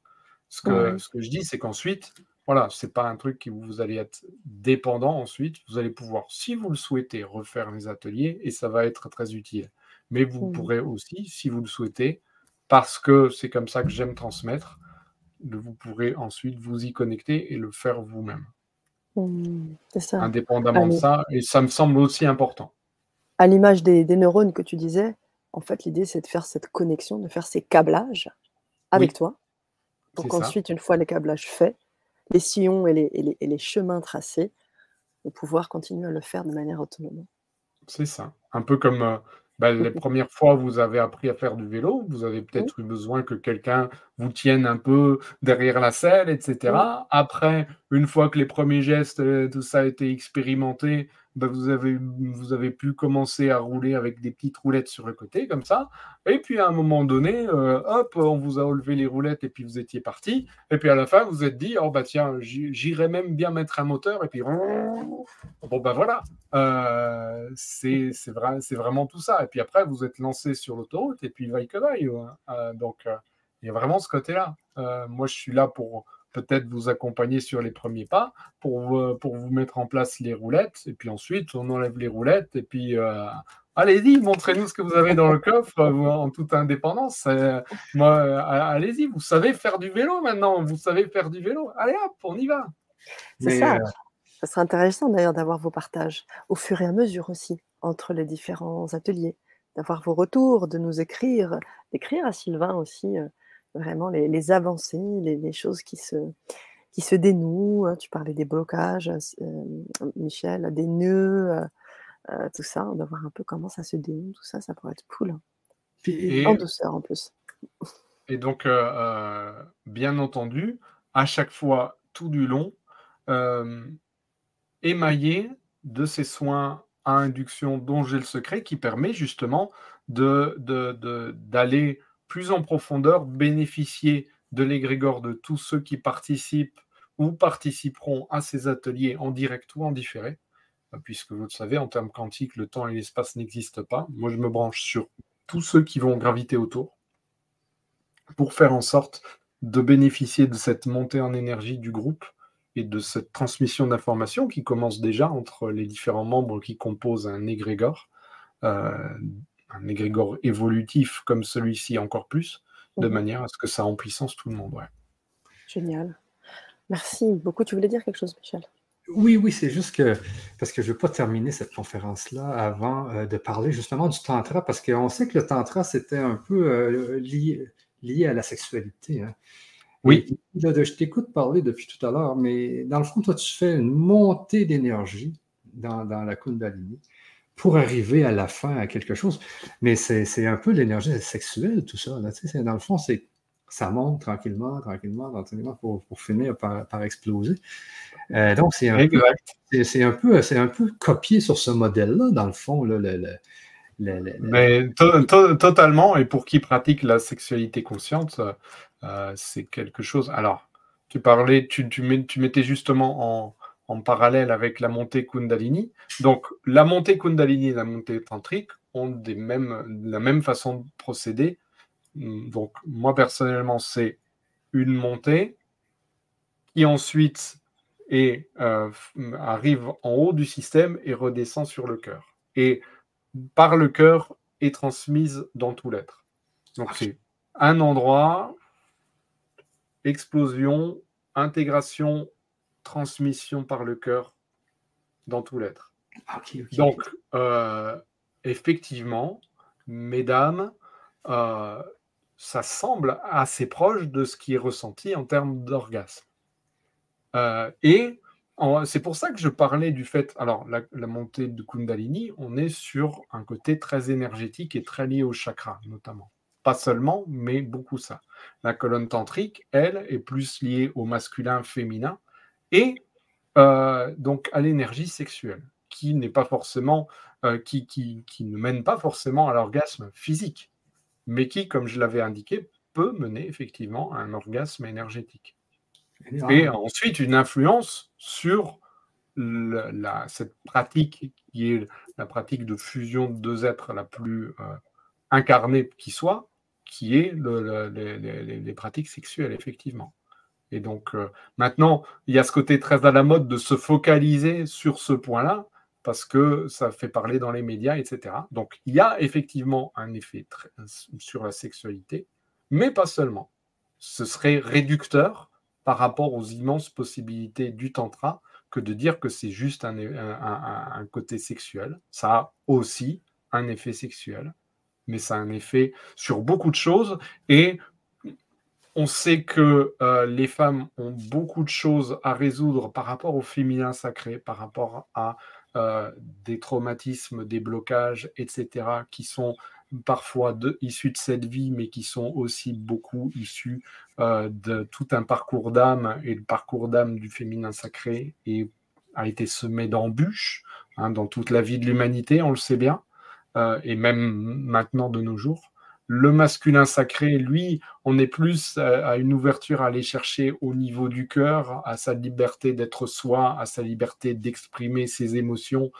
Ce que, ce que je dis, c'est qu'ensuite, voilà, c'est pas un truc qui vous allez être dépendant ensuite. Vous allez pouvoir, si vous le souhaitez, refaire les ateliers et ça va être très utile. Mais vous mmh. pourrez aussi, si vous le souhaitez, parce que c'est comme ça que j'aime transmettre, vous pourrez ensuite vous y connecter et le faire vous-même. Mmh, ça. Indépendamment de ça, et ça me semble aussi important. À l'image des, neurones que tu disais, en fait, l'idée c'est de faire cette connexion, de faire ces câblages avec toi. Donc ensuite, une fois les câblages faits, les sillons et les, chemins tracés, de pouvoir continuer à le faire de manière autonome. C'est ça. Un peu comme euh, bah, les premières fois, vous avez appris à faire du vélo, vous avez peut-être eu besoin que quelqu'un vous tienne un peu derrière la selle, etc. Après, une fois que les premiers gestes, euh, tout ça a été expérimenté, bah, vous, avez, vous avez pu commencer à rouler avec des petites roulettes sur le côté, comme ça. Et puis à un moment donné, euh, hop, on vous a enlevé les roulettes et puis vous étiez parti. Et puis à la fin, vous vous êtes dit, oh bah tiens, j'irais même bien mettre un moteur. Et puis, bon bah voilà, euh, c'est vrai, vraiment tout ça. Et puis après, vous êtes lancé sur l'autoroute et puis vaille que vaille. Euh, donc il y a vraiment ce côté-là. moi, je suis là pour peut-être vous accompagner sur les premiers pas pour vous, pour vous mettre en place les roulettes. Et puis ensuite, on enlève les roulettes. Et puis, euh, allez-y, montrez-nous ce que vous avez dans le coffre euh, en toute indépendance. Euh, moi, allez-y, vous savez faire du vélo maintenant. Vous savez faire du vélo. Allez hop, on y va. C'est ça. Ça serait intéressant d'ailleurs d'avoir vos partages au fur et à mesure aussi entre les différents ateliers, d'avoir vos retours, de nous écrire, d'écrire à Sylvain aussi vraiment les, avancées, les, choses qui se, qui se dénouent. Hein. Tu parlais des blocages, euh, Michel, des nœuds, euh, euh, tout ça. On va voir un peu comment ça se dénoue, tout ça, ça pourrait être cool. Hein. Et, en douceur en plus. Et donc, bien entendu, à chaque fois, tout du long, émaillé de ces soins à induction dont j'ai le secret qui permet justement d'aller de, plus en profondeur, bénéficier de l'égrégore de tous ceux qui participent ou participeront à ces ateliers en direct ou en différé, puisque vous le savez, en termes quantiques, le temps et l'espace n'existent pas. Moi, je me branche sur tous ceux qui vont graviter autour pour faire en sorte de bénéficier de cette montée en énergie du groupe et de cette transmission d'informations qui commence déjà entre les différents membres qui composent un égrégore, euh, un égrégore évolutif comme celui-ci encore plus, de mhm. manière à ce que ça en puissance tout le monde. Génial. Merci beaucoup. Tu voulais dire quelque chose, Michel? Oui, oui, c'est juste que, parce que je ne veux pas terminer cette conférence-là avant euh, de parler justement du tantra, parce qu'on sait que le tantra, c'était un peu euh, lié, lié, à la sexualité. Hein. Oui. je t'écoute parler depuis tout à l'heure, mais dans le fond, toi, tu fais une montée d'énergie dans, la Kundalini pour arriver à la fin, à quelque chose. Mais c'est un peu l'énergie sexuelle, tout ça. Là. Dans le fond, c'est ça monte tranquillement, tranquillement, tranquillement pour, pour finir par, exploser. Euh, donc, c'est un, peu, un, peu, un peu copié sur ce modèle-là, dans le fond. le, Mais totalement, et pour qui pratique la sexualité consciente, euh, c'est quelque chose. Alors, tu parlais, tu, tu, mettais justement en, en, parallèle avec la montée Kundalini. Donc, la montée Kundalini et la montée tantrique ont des mêmes, la même façon de procéder. Donc, moi personnellement, c'est une montée qui ensuite et euh, arrive en haut du système et redescend sur le cœur. Et par le cœur est transmise dans tout l'être. Donc c'est un endroit explosion, intégration, transmission par le cœur dans tout l'être. Donc, euh, effectivement, mesdames, euh, ça semble assez proche de ce qui est ressenti en termes d'orgasme. Euh, et c'est pour ça que je parlais du fait, alors la, la, montée de Kundalini, on est sur un côté très énergétique et très lié au chakra notamment. Pas seulement, mais beaucoup ça. La colonne tantrique, elle, est plus liée au masculin féminin et euh, donc à l'énergie sexuelle, qui n'est pas forcément, euh, qui, qui, qui, ne mène pas forcément à l'orgasme physique, mais qui, comme je l'avais indiqué, peut mener effectivement à un orgasme énergétique. Et ensuite, une influence sur la, cette pratique qui est la pratique de fusion de deux êtres la plus euh, incarnée qui soit, qui est les, pratiques sexuelles, effectivement. Et donc, euh, maintenant, il y a ce côté très à la mode de se focaliser sur ce point-là, parce que ça fait parler dans les médias, etc. Donc, il y a effectivement un effet sur la sexualité, mais pas seulement. Ce serait réducteur par rapport aux immenses possibilités du tantra que de dire que c'est juste un, un, côté sexuel. Ça a aussi un effet sexuel mais ça a un effet sur beaucoup de choses. Et on sait que euh, les femmes ont beaucoup de choses à résoudre par rapport au féminin sacré, par rapport à euh, des traumatismes, des blocages, etc., qui sont parfois issus de cette vie, mais qui sont aussi beaucoup issus euh, de tout un parcours d'âme, et le parcours d'âme du féminin sacré a été semé d'embûches hein, dans toute la vie de l'humanité, on le sait bien. Et même maintenant de nos jours. Le masculin sacré, lui, on est plus à, une ouverture à aller chercher au niveau du cœur, à sa liberté d'être soi, à sa liberté d'exprimer ses émotions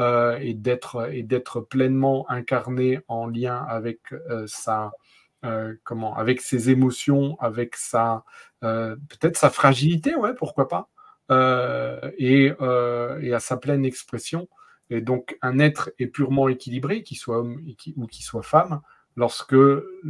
euh, et d'être pleinement incarné en lien avec euh, sa comment, avec ses émotions, avec sa peut-être sa fragilité, ouais, pourquoi pas, et, et, à sa pleine expression. Et donc, un être est purement équilibré, qu'il soit homme ou qu'il soit femme, lorsque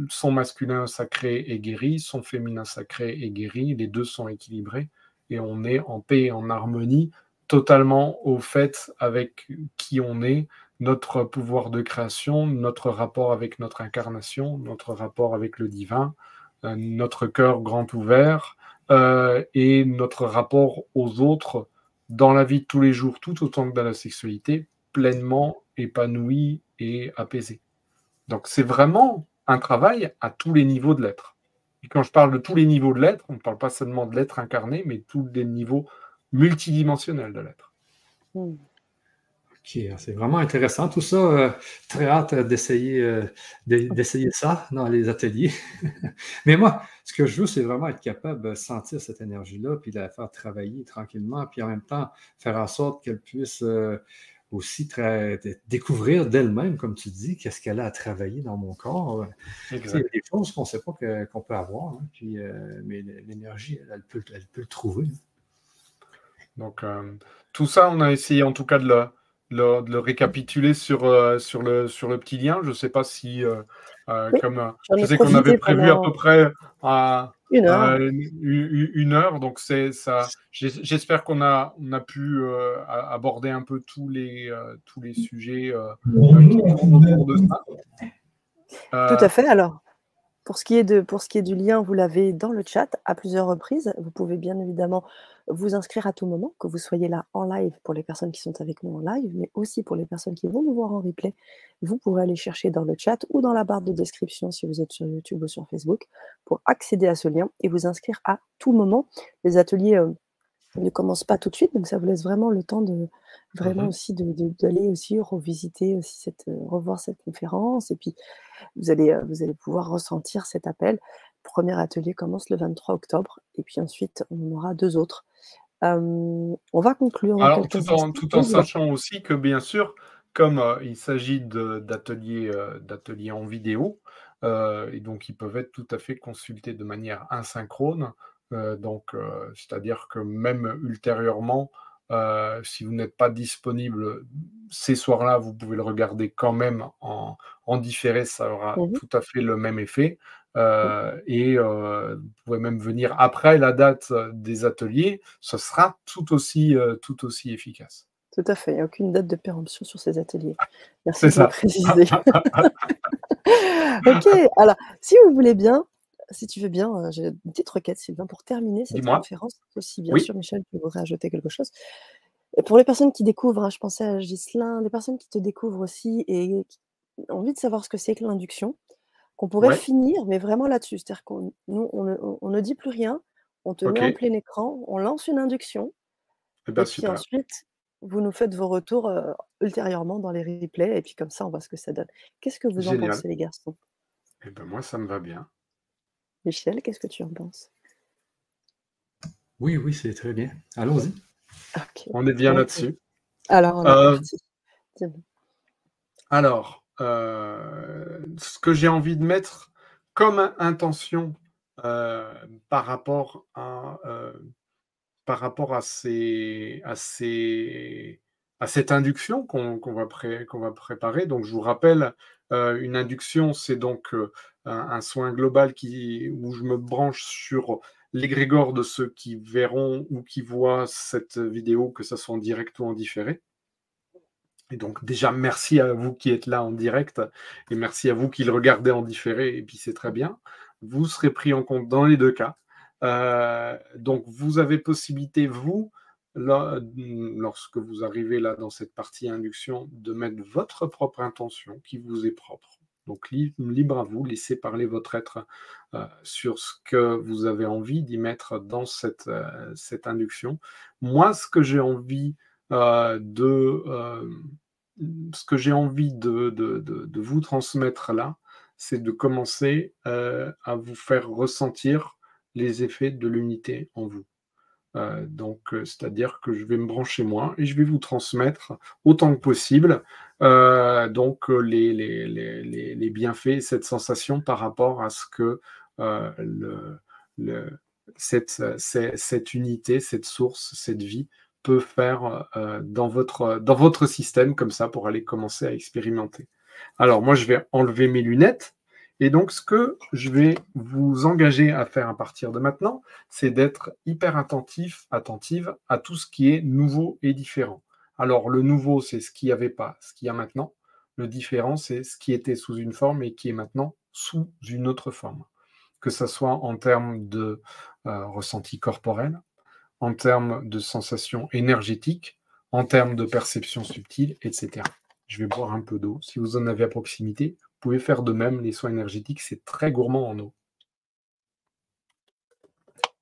son masculin sacré est guéri, son féminin sacré est guéri, les deux sont équilibrés et on est en paix et en harmonie, totalement au fait avec qui on est, notre pouvoir de création, notre rapport avec notre incarnation, notre rapport avec le divin, euh, notre cœur grand ouvert euh, et notre rapport aux autres dans la vie de tous les jours, tout autant que dans la sexualité, pleinement épanoui et apaisé. Donc c'est vraiment un travail à tous les niveaux de l'être. Et quand je parle de tous les niveaux de l'être, on ne parle pas seulement de l'être incarné, mais tous les niveaux multidimensionnels de l'être. Hmm. c'est vraiment intéressant tout ça. Euh, très hâte d'essayer euh, d'essayer ça dans les ateliers. Mais moi, ce que je veux, c'est vraiment être capable de sentir cette énergie-là, puis de la faire travailler tranquillement, puis en même temps faire en sorte qu'elle puisse euh, aussi découvrir d'elle-même, comme tu dis, qu'est-ce qu'elle a à travailler dans mon corps. Il y a des choses qu'on ne sait pas qu'on peut avoir, hein, puis, mais l'énergie, elle, peut, elle peut le trouver. Donc, tout ça, on a essayé en tout cas de le de le récapituler sur, euh, sur, le, sur le petit lien. Je ne sais pas si, euh, euh, comme je sais qu'on avait prévu à peu près à, une, heure. Une, heure. donc c'est ça. J'espère qu'on a, on a pu aborder un peu tous les, tous les sujets autour de ça. Tout à fait. Alors, pour ce qui est, de, pour ce qui est du lien, vous l'avez dans le chat à plusieurs reprises. Vous pouvez bien évidemment vous inscrire à tout moment, que vous soyez là en live pour les personnes qui sont avec nous en live, mais aussi pour les personnes qui vont nous voir en replay. Vous pourrez aller chercher dans le chat ou dans la barre de description si vous êtes sur YouTube ou sur Facebook pour accéder à ce lien et vous inscrire à tout moment. Les ateliers euh, ne commencent pas tout de suite, donc ça vous laisse vraiment le temps de vraiment mmh aussi d'aller aussi revisiter aussi cette, euh, revoir cette conférence et puis vous allez, euh, vous allez pouvoir ressentir cet appel. Le premier atelier commence le 23 octobre et puis ensuite on aura deux autres. on va conclure. Alors, tout en, tout en sachant aussi que bien sûr, comme euh, il s'agit d'ateliers d'ateliers en vidéo, et donc ils peuvent être tout à fait consultés de manière asynchrone. Donc, c'est-à-dire que même ultérieurement, euh, si vous n'êtes pas disponible ces soirs-là, vous pouvez le regarder quand même en, différé, ça aura mmh tout à fait le même effet. Euh, et euh, vous pouvez même venir après la date des ateliers, ce sera tout aussi, tout aussi efficace. Tout à fait, il n'y a aucune date de péremption sur ces ateliers. Merci de ça. préciser. ok, alors si vous voulez bien, si tu veux bien, j'ai une petite requête, Sylvain, pour terminer cette conférence aussi. Bien sûr, Michel, tu voudrais ajouter quelque chose. pour les personnes qui découvrent, hein, je pensais à Ghislain, des personnes qui te découvrent aussi et qui ont envie de savoir ce que c'est que l'induction, qu'on pourrait finir, mais vraiment là-dessus. C'est-à-dire qu'on nous, on ne, dit plus rien, on te met en plein écran, on lance une induction, eh ben, et, puis ensuite, vous nous faites vos retours euh, ultérieurement dans les replays, et puis comme ça, on voit ce que ça donne. Qu'est-ce que vous en pensez, les garçons? Eh ben, Moi, ça me va bien. Michel, qu'est-ce que tu en penses? Oui, oui, c'est très bien. Allons-y. On est bien là-dessus. Alors, on euh, Alors, euh, ce que j'ai envie de mettre comme intention euh, par rapport à par rapport à ces, à ces, à cette induction qu'on va, va, préparer. Donc, je vous rappelle, une induction, c'est donc un, soin global qui, où je me branche sur l'égrégore de ceux qui verront ou qui voient cette vidéo, que ce soit en direct ou en différé. Et donc déjà, merci à vous qui êtes là en direct et merci à vous qui le regardez en différé, et puis c'est très bien. Vous serez pris en compte dans les deux cas. Euh, donc vous avez possibilité, vous, lorsque vous arrivez là dans cette partie induction, de mettre votre propre intention qui vous est propre. Donc libre à vous, laissez parler votre être euh, sur ce que vous avez envie d'y mettre dans cette, euh, induction. Moi, ce que j'ai envie euh, de de, vous transmettre là, c'est de commencer à vous faire ressentir les effets de l'unité en vous. Donc, c'est-à-dire que je vais me brancher moi et je vais vous transmettre autant que possible euh, donc les, les, bienfaits, cette sensation par rapport à ce que le, cette, cette, unité, cette source, cette vie peut faire dans, votre, dans votre système comme ça pour aller commencer à expérimenter. Alors moi, je vais enlever mes lunettes et donc, ce que je vais vous engager à faire à partir de maintenant, c'est d'être hyper attentif, attentive à tout ce qui est nouveau et différent. Alors, le nouveau, c'est ce qu'il n'y avait pas, ce qu'il y a maintenant. Le différent, c'est ce qui était sous une forme et qui est maintenant sous une autre forme. Que ce soit en termes de euh, ressenti corporel, en termes de sensations énergétiques, en termes de perception subtile, etc. Je vais boire un peu d'eau. Si vous en avez à proximité, pouvez faire de même. Les soins énergétiques, c'est très gourmand en eau.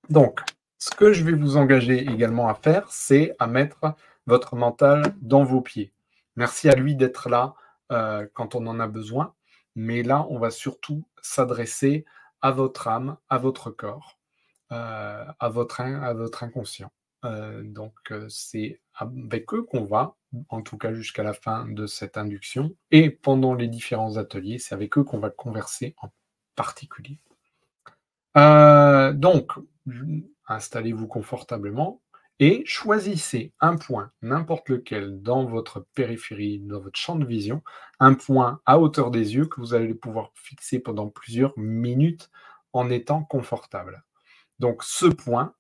Donc, ce que je vais vous engager également à faire, c'est à mettre votre mental dans vos pieds. Merci à lui d'être là euh, quand on en a besoin. Mais là, on va surtout s'adresser à votre âme, à votre corps, euh, à, votre, à votre inconscient. Euh, donc, c'est avec eux qu'on va, en tout cas jusqu'à la fin de cette induction, et pendant les différents ateliers, c'est avec eux qu'on va converser en particulier. donc, installez-vous confortablement et choisissez un point, n'importe lequel, dans votre périphérie, dans votre champ de vision, un point à hauteur des yeux que vous allez pouvoir fixer pendant plusieurs minutes en étant confortable. Donc ce point,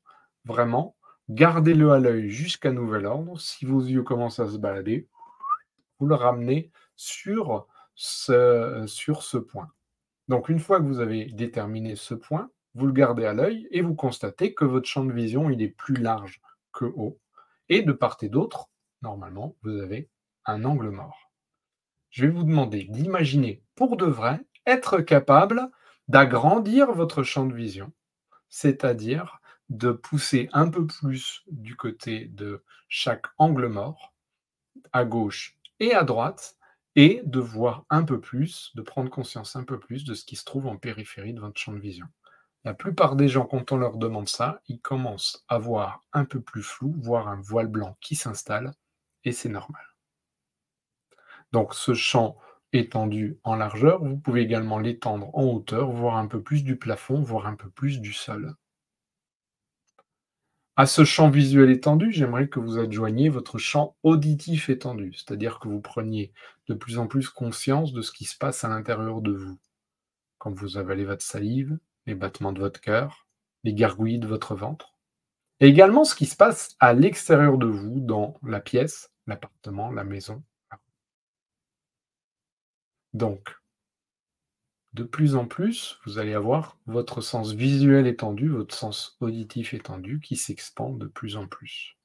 vraiment, gardez-le à l'œil jusqu'à nouvel ordre. Si vos yeux commencent à se balader, vous le ramenez sur ce, sur ce point. Donc une fois que vous avez déterminé ce point, vous le gardez à l'œil et vous constatez que votre champ de vision il est plus large que haut. Et de part et d'autre, normalement, vous avez un angle mort. Je vais vous demander d'imaginer pour de vrai être capable d'agrandir votre champ de vision, c'est-à-dire de pousser un peu plus du côté de chaque angle mort, à gauche et à droite, et de voir un peu plus, de prendre conscience un peu plus de ce qui se trouve en périphérie de votre champ de vision. La plupart des gens, quand on leur demande ça, ils commencent à voir un peu plus flou, voir un voile blanc qui s'installe, et c'est normal. Donc ce champ étendu en largeur, vous pouvez également l'étendre en hauteur, voir un peu plus du plafond, voir un peu plus du sol. À ce champ visuel étendu, j'aimerais que vous adjoigniez votre champ auditif étendu, c'est-à-dire que vous preniez de plus en plus conscience de ce qui se passe à l'intérieur de vous. Quand vous avalez votre salive, les battements de votre cœur, les gargouilles de votre ventre, et également ce qui se passe à l'extérieur de vous, dans la pièce, l'appartement, la maison. Donc, de plus en plus, vous allez avoir votre sens visuel étendu, votre sens auditif étendu qui s'expand de plus en plus.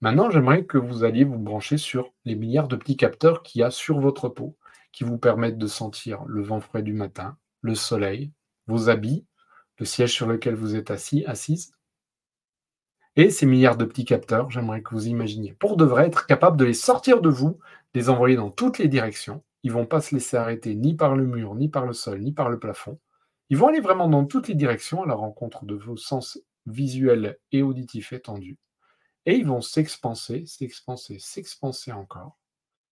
Maintenant, j'aimerais que vous alliez vous brancher sur les milliards de petits capteurs qu'il y a sur votre peau, qui vous permettent de sentir le vent frais du matin, le soleil, vos habits, le siège sur lequel vous êtes assis, assise. Et ces milliards de petits capteurs, j'aimerais que vous imaginiez, pour de vrai, être capable de les sortir de vous, les envoyer dans toutes les directions. Ils ne vont pas se laisser arrêter ni par le mur, ni par le sol, ni par le plafond. Ils vont aller vraiment dans toutes les directions à la rencontre de vos sens visuels et auditifs étendus. Et ils vont s'expanser, s'expanser, s'expanser encore.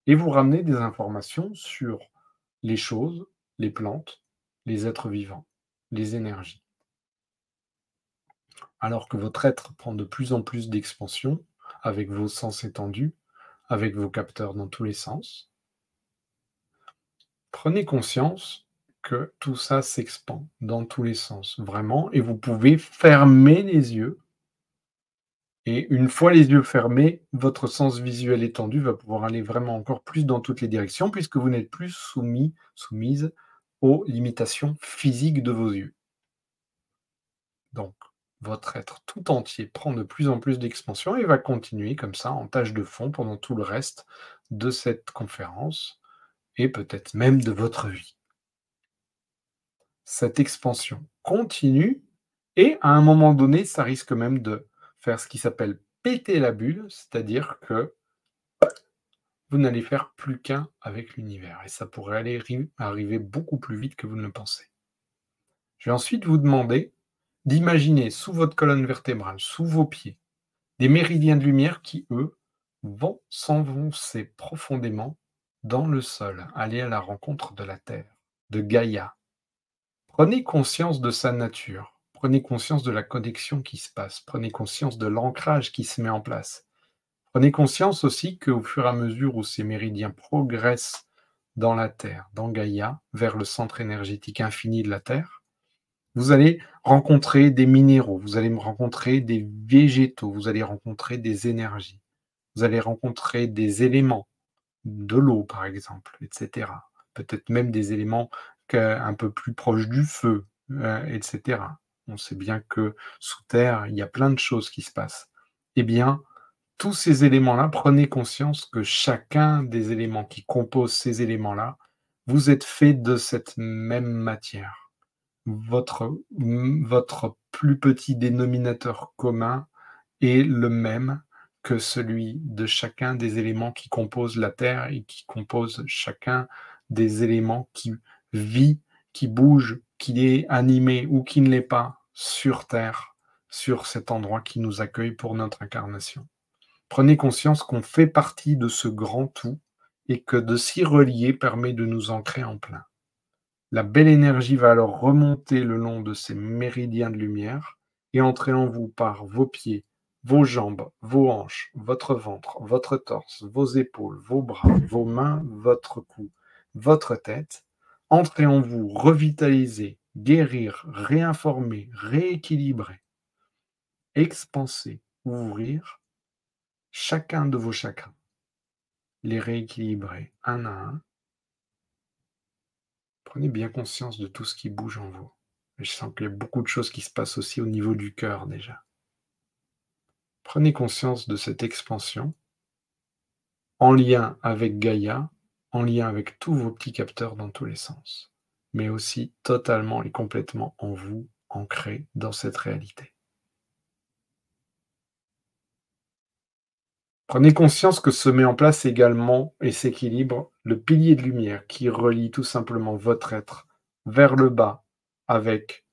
Et vous ramener des informations sur les choses, les plantes, les êtres vivants les énergies. Alors que votre être prend de plus en plus d'expansion, avec vos sens étendus, avec vos capteurs dans tous les sens, prenez conscience que tout ça s'expand dans tous les sens, vraiment, et vous pouvez fermer les yeux. Et une fois les yeux fermés, votre sens visuel étendu va pouvoir aller vraiment encore plus dans toutes les directions, puisque vous n'êtes plus soumis, soumise aux limitations physiques de vos yeux. Donc, votre être tout entier prend de plus en plus d'expansion et va continuer comme ça en tâche de fond pendant tout le reste de cette conférence et peut-être même de votre vie. Cette expansion continue et à un moment donné, ça risque même de faire ce qui s'appelle péter la bulle, c'est-à-dire que vous n'allez faire plus qu'un avec l'univers. Et ça pourrait aller arriver beaucoup plus vite que vous ne le pensez. Je vais ensuite vous demander d'imaginer sous votre colonne vertébrale, sous vos pieds, des méridiens de lumière qui, eux, vont s'enfoncer profondément dans le sol, aller à la rencontre de la Terre, de Gaïa. Prenez conscience de sa nature, prenez conscience de la connexion qui se passe, prenez conscience de l'ancrage qui se met en place. Prenez conscience aussi qu'au fur et à mesure où ces méridiens progressent dans la Terre, dans Gaïa, vers le centre énergétique infini de la Terre, vous allez rencontrer des minéraux, vous allez rencontrer des végétaux, vous allez rencontrer des énergies, vous allez rencontrer des éléments, de l'eau par exemple, etc. Peut-être même des éléments un peu plus proches du feu, euh, etc. On sait bien que sous terre, il y a plein de choses qui se passent. Eh bien, tous ces éléments-là, prenez conscience que chacun des éléments qui composent ces éléments-là, vous êtes fait de cette même matière. Votre, votre plus petit dénominateur commun est le même que celui de chacun des éléments qui composent la Terre et qui composent chacun des éléments qui vit, qui bouge, qui est animé ou qui ne l'est pas sur Terre, sur cet endroit qui nous accueille pour notre incarnation. Prenez conscience qu'on fait partie de ce grand tout et que de s'y relier permet de nous ancrer en plein. La belle énergie va alors remonter le long de ces méridiens de lumière et entrer en vous par vos pieds, vos jambes, vos hanches, votre ventre, votre torse, vos épaules, vos bras, vos mains, votre cou, votre tête, entrer en vous, revitaliser, guérir, réinformer, rééquilibrer, expanser, ouvrir chacun de vos chakras, les rééquilibrer un à un. Prenez bien conscience de tout ce qui bouge en vous. je sens qu'il y a beaucoup de choses qui se passent aussi au niveau du cœur déjà. Prenez conscience de cette expansion en lien avec Gaïa, en lien avec tous vos petits capteurs dans tous les sens, mais aussi totalement et complètement en vous, ancré dans cette réalité. Prenez conscience que se met en place également et s'équilibre le pilier de lumière qui relie tout simplement votre être vers le bas avec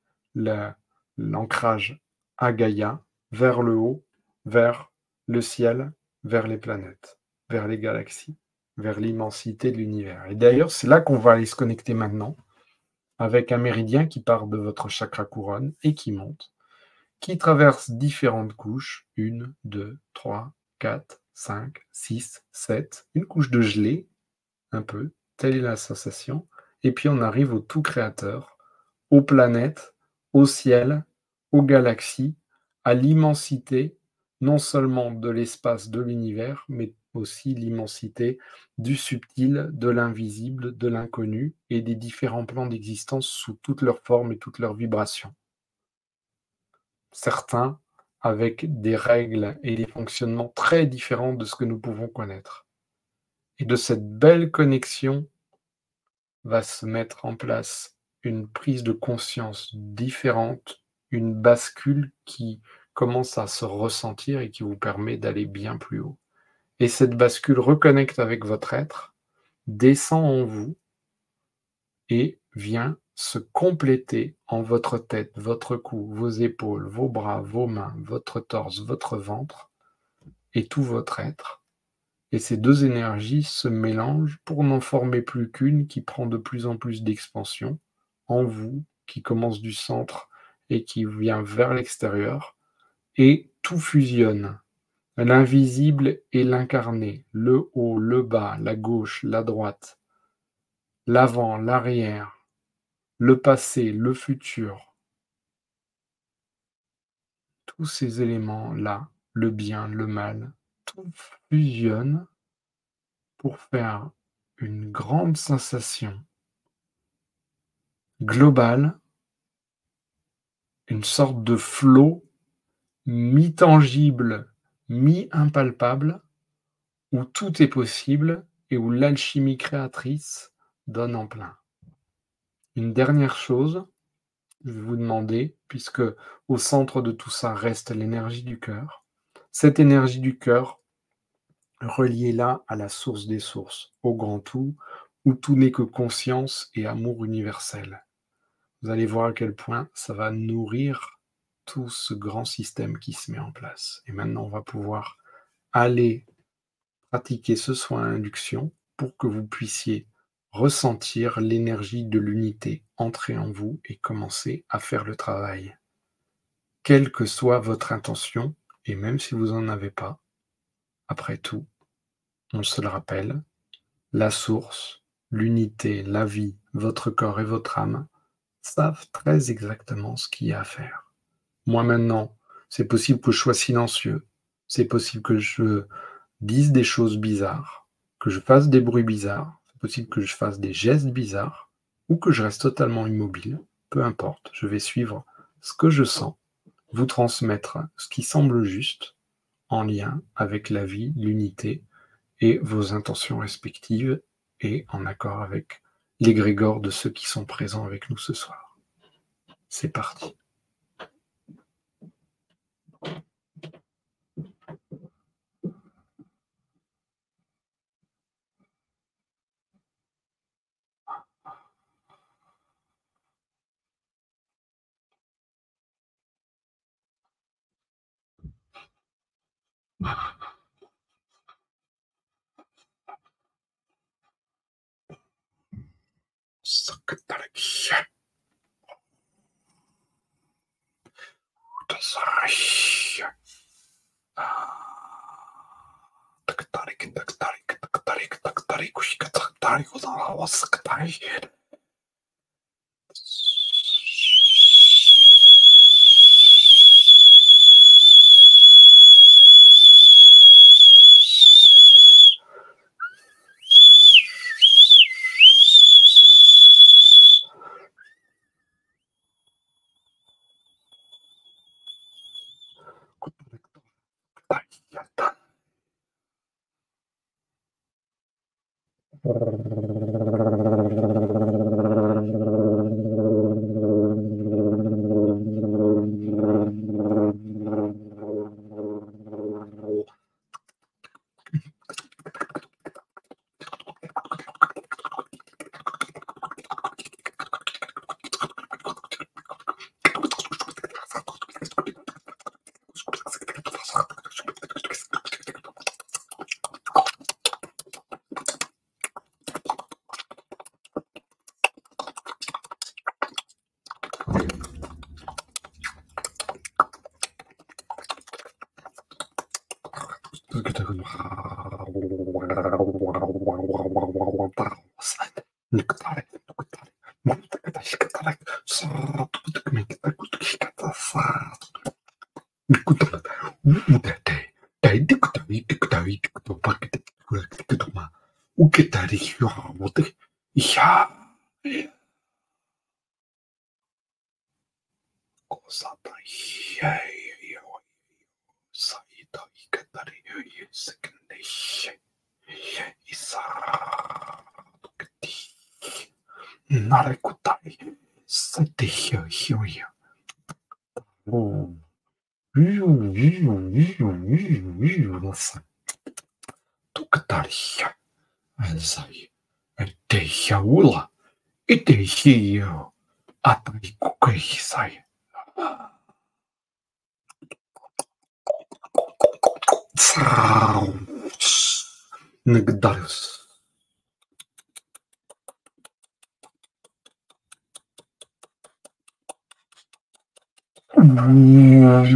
l'ancrage à Gaïa, vers le haut vers le ciel, vers les planètes, vers les galaxies, vers l'immensité de l'univers. Et d'ailleurs, c'est là qu'on va aller se connecter maintenant, avec un méridien qui part de votre chakra couronne et qui monte, qui traverse différentes couches, une, deux, trois, quatre, cinq, six, sept, une couche de gelée, un peu, telle est la sensation, et puis on arrive au tout créateur, aux planètes, au ciel, aux galaxies, à l'immensité non seulement de l'espace de l'univers, mais aussi l'immensité du subtil, de l'invisible, de l'inconnu et des différents plans d'existence sous toutes leurs formes et toutes leurs vibrations. Certains avec des règles et des fonctionnements très différents de ce que nous pouvons connaître. Et de cette belle connexion va se mettre en place une prise de conscience différente, une bascule qui commence à se ressentir et qui vous permet d'aller bien plus haut. Et cette bascule reconnecte avec votre être, descend en vous et vient se compléter en votre tête, votre cou, vos épaules, vos bras, vos mains, votre torse, votre ventre et tout votre être. Et ces deux énergies se mélangent pour n'en former plus qu'une qui prend de plus en plus d'expansion en vous, qui commence du centre et qui vient vers l'extérieur et tout fusionne. L'invisible et l'incarné, le haut, le bas, la gauche, la droite, l'avant, l'arrière, le passé, le futur. Tous ces éléments-là, le bien, le mal, tout fusionne pour faire une grande sensation globale, une sorte de flot mi-tangible, mi-impalpable, où tout est possible et où l'alchimie créatrice donne en plein. Une dernière chose, je vais vous demander, puisque au centre de tout ça reste l'énergie du cœur, cette énergie du cœur, reliée là à la source des sources, au grand tout, où tout n'est que conscience et amour universel. Vous allez voir à quel point ça va nourrir tout ce grand système qui se met en place. Et maintenant, on va pouvoir aller pratiquer ce soin à induction pour que vous puissiez ressentir l'énergie de l'unité entrer en vous et commencer à faire le travail. Quelle que soit votre intention, et même si vous n'en avez pas, après tout, on se le rappelle, la source, l'unité, la vie, votre corps et votre âme savent très exactement ce qu'il y a à faire. Moi maintenant, c'est possible que je sois silencieux, c'est possible que je dise des choses bizarres, que je fasse des bruits bizarres, que je fasse des gestes bizarres, ou que je reste totalement immobile, peu importe, je vais suivre ce que je sens, vous transmettre ce qui semble juste, en lien avec la vie, l'unité et vos intentions respectives, et en accord avec l'égrégore de ceux qui sont présents avec nous ce soir. C'est parti. سقط لك وتصريح تقطريك تقطريك تقطريك تقطريك وش كتقطريك وضرها وسقطريك Brrr. Тарья, Эльзай, Эдейя Ула, Эдейя, Атайку Кейсай. Цраус, Нагдарюс. Mm-hmm.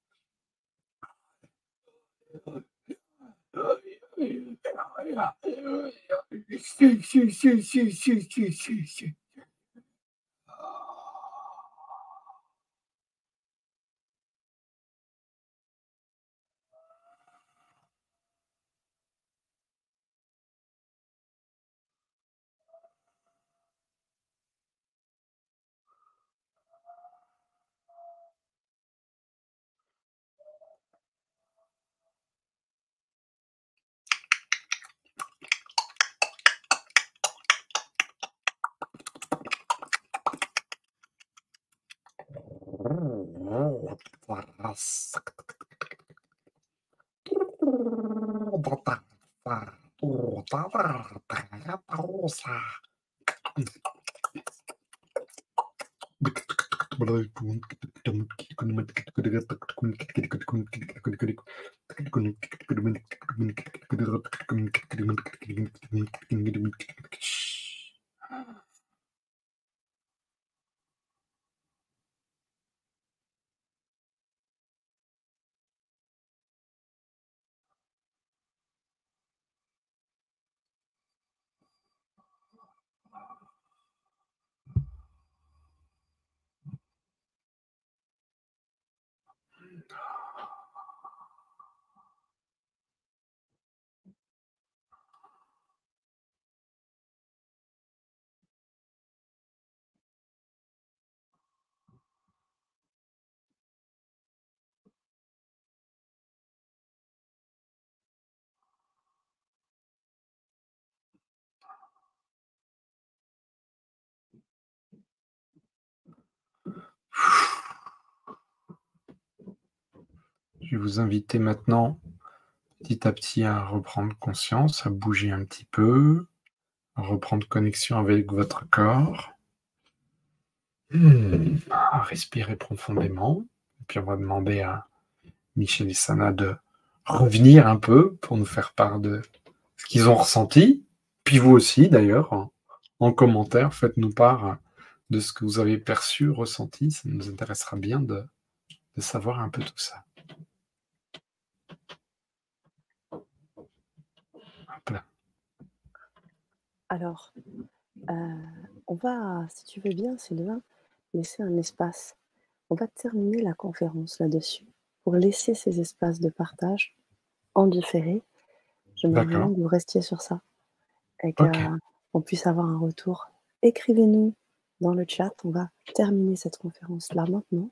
哎呀哎呀哎呀哎呀哎呀哎呀哎 faras vous inviter maintenant petit à petit à reprendre conscience, à bouger un petit peu, à reprendre connexion avec votre corps. Hmm. À respirer profondément. Et puis on va demander à Michel et Sana de revenir un peu pour nous faire part de ce qu'ils ont ressenti. Puis vous aussi d'ailleurs, en, commentaire, faites-nous part de ce que vous avez perçu, ressenti. Ça nous intéressera bien de savoir un peu tout ça. Alors, euh, on va, si tu veux bien, Sylvain, laisser un espace. On va terminer la conférence là-dessus pour laisser ces espaces de partage en différé. Je me que vous restiez sur ça et qu'on puisse avoir un retour. Écrivez-nous dans le chat. On va terminer cette conférence là maintenant.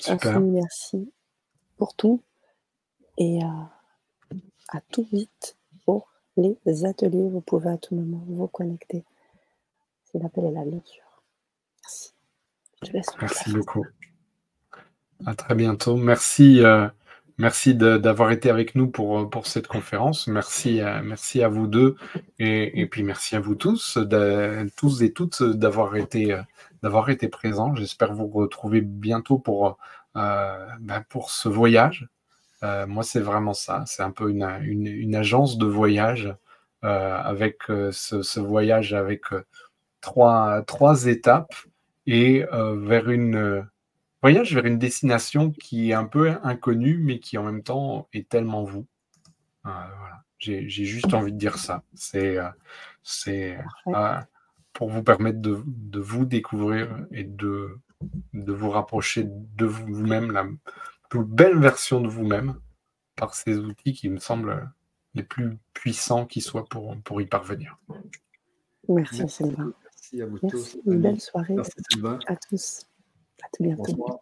Super. merci pour tout et euh, à tout vite pour les ateliers. Vous pouvez à tout moment vous connecter. Si l'appel est là, bien sûr. Merci. Je laisse Merci beaucoup. À très bientôt. Merci, euh, merci d'avoir été avec nous pour, pour cette conférence. Merci, merci à vous deux et, puis merci à vous tous, tous et toutes d'avoir été, d'avoir été présents. J'espère vous retrouver bientôt pour, euh, ben, pour ce voyage euh, moi, c'est vraiment ça. C'est un peu une, agence de voyage euh, avec euh, ce, voyage avec trois, trois étapes et vers une voyage vers une destination qui est un peu inconnue, mais qui en même temps est tellement vous. voilà. J'ai juste envie de dire ça. C'est c'est pour vous permettre de, de, vous découvrir et de, de vous rapprocher de vous-même, la, plus belle version de vous-même par ces outils qui me semblent les plus puissants qui soient pour, pour y parvenir. Merci, Merci. Sylvain. Merci à vous tous. Une belle soirée Merci, à tous. À tout bientôt. Bonsoir.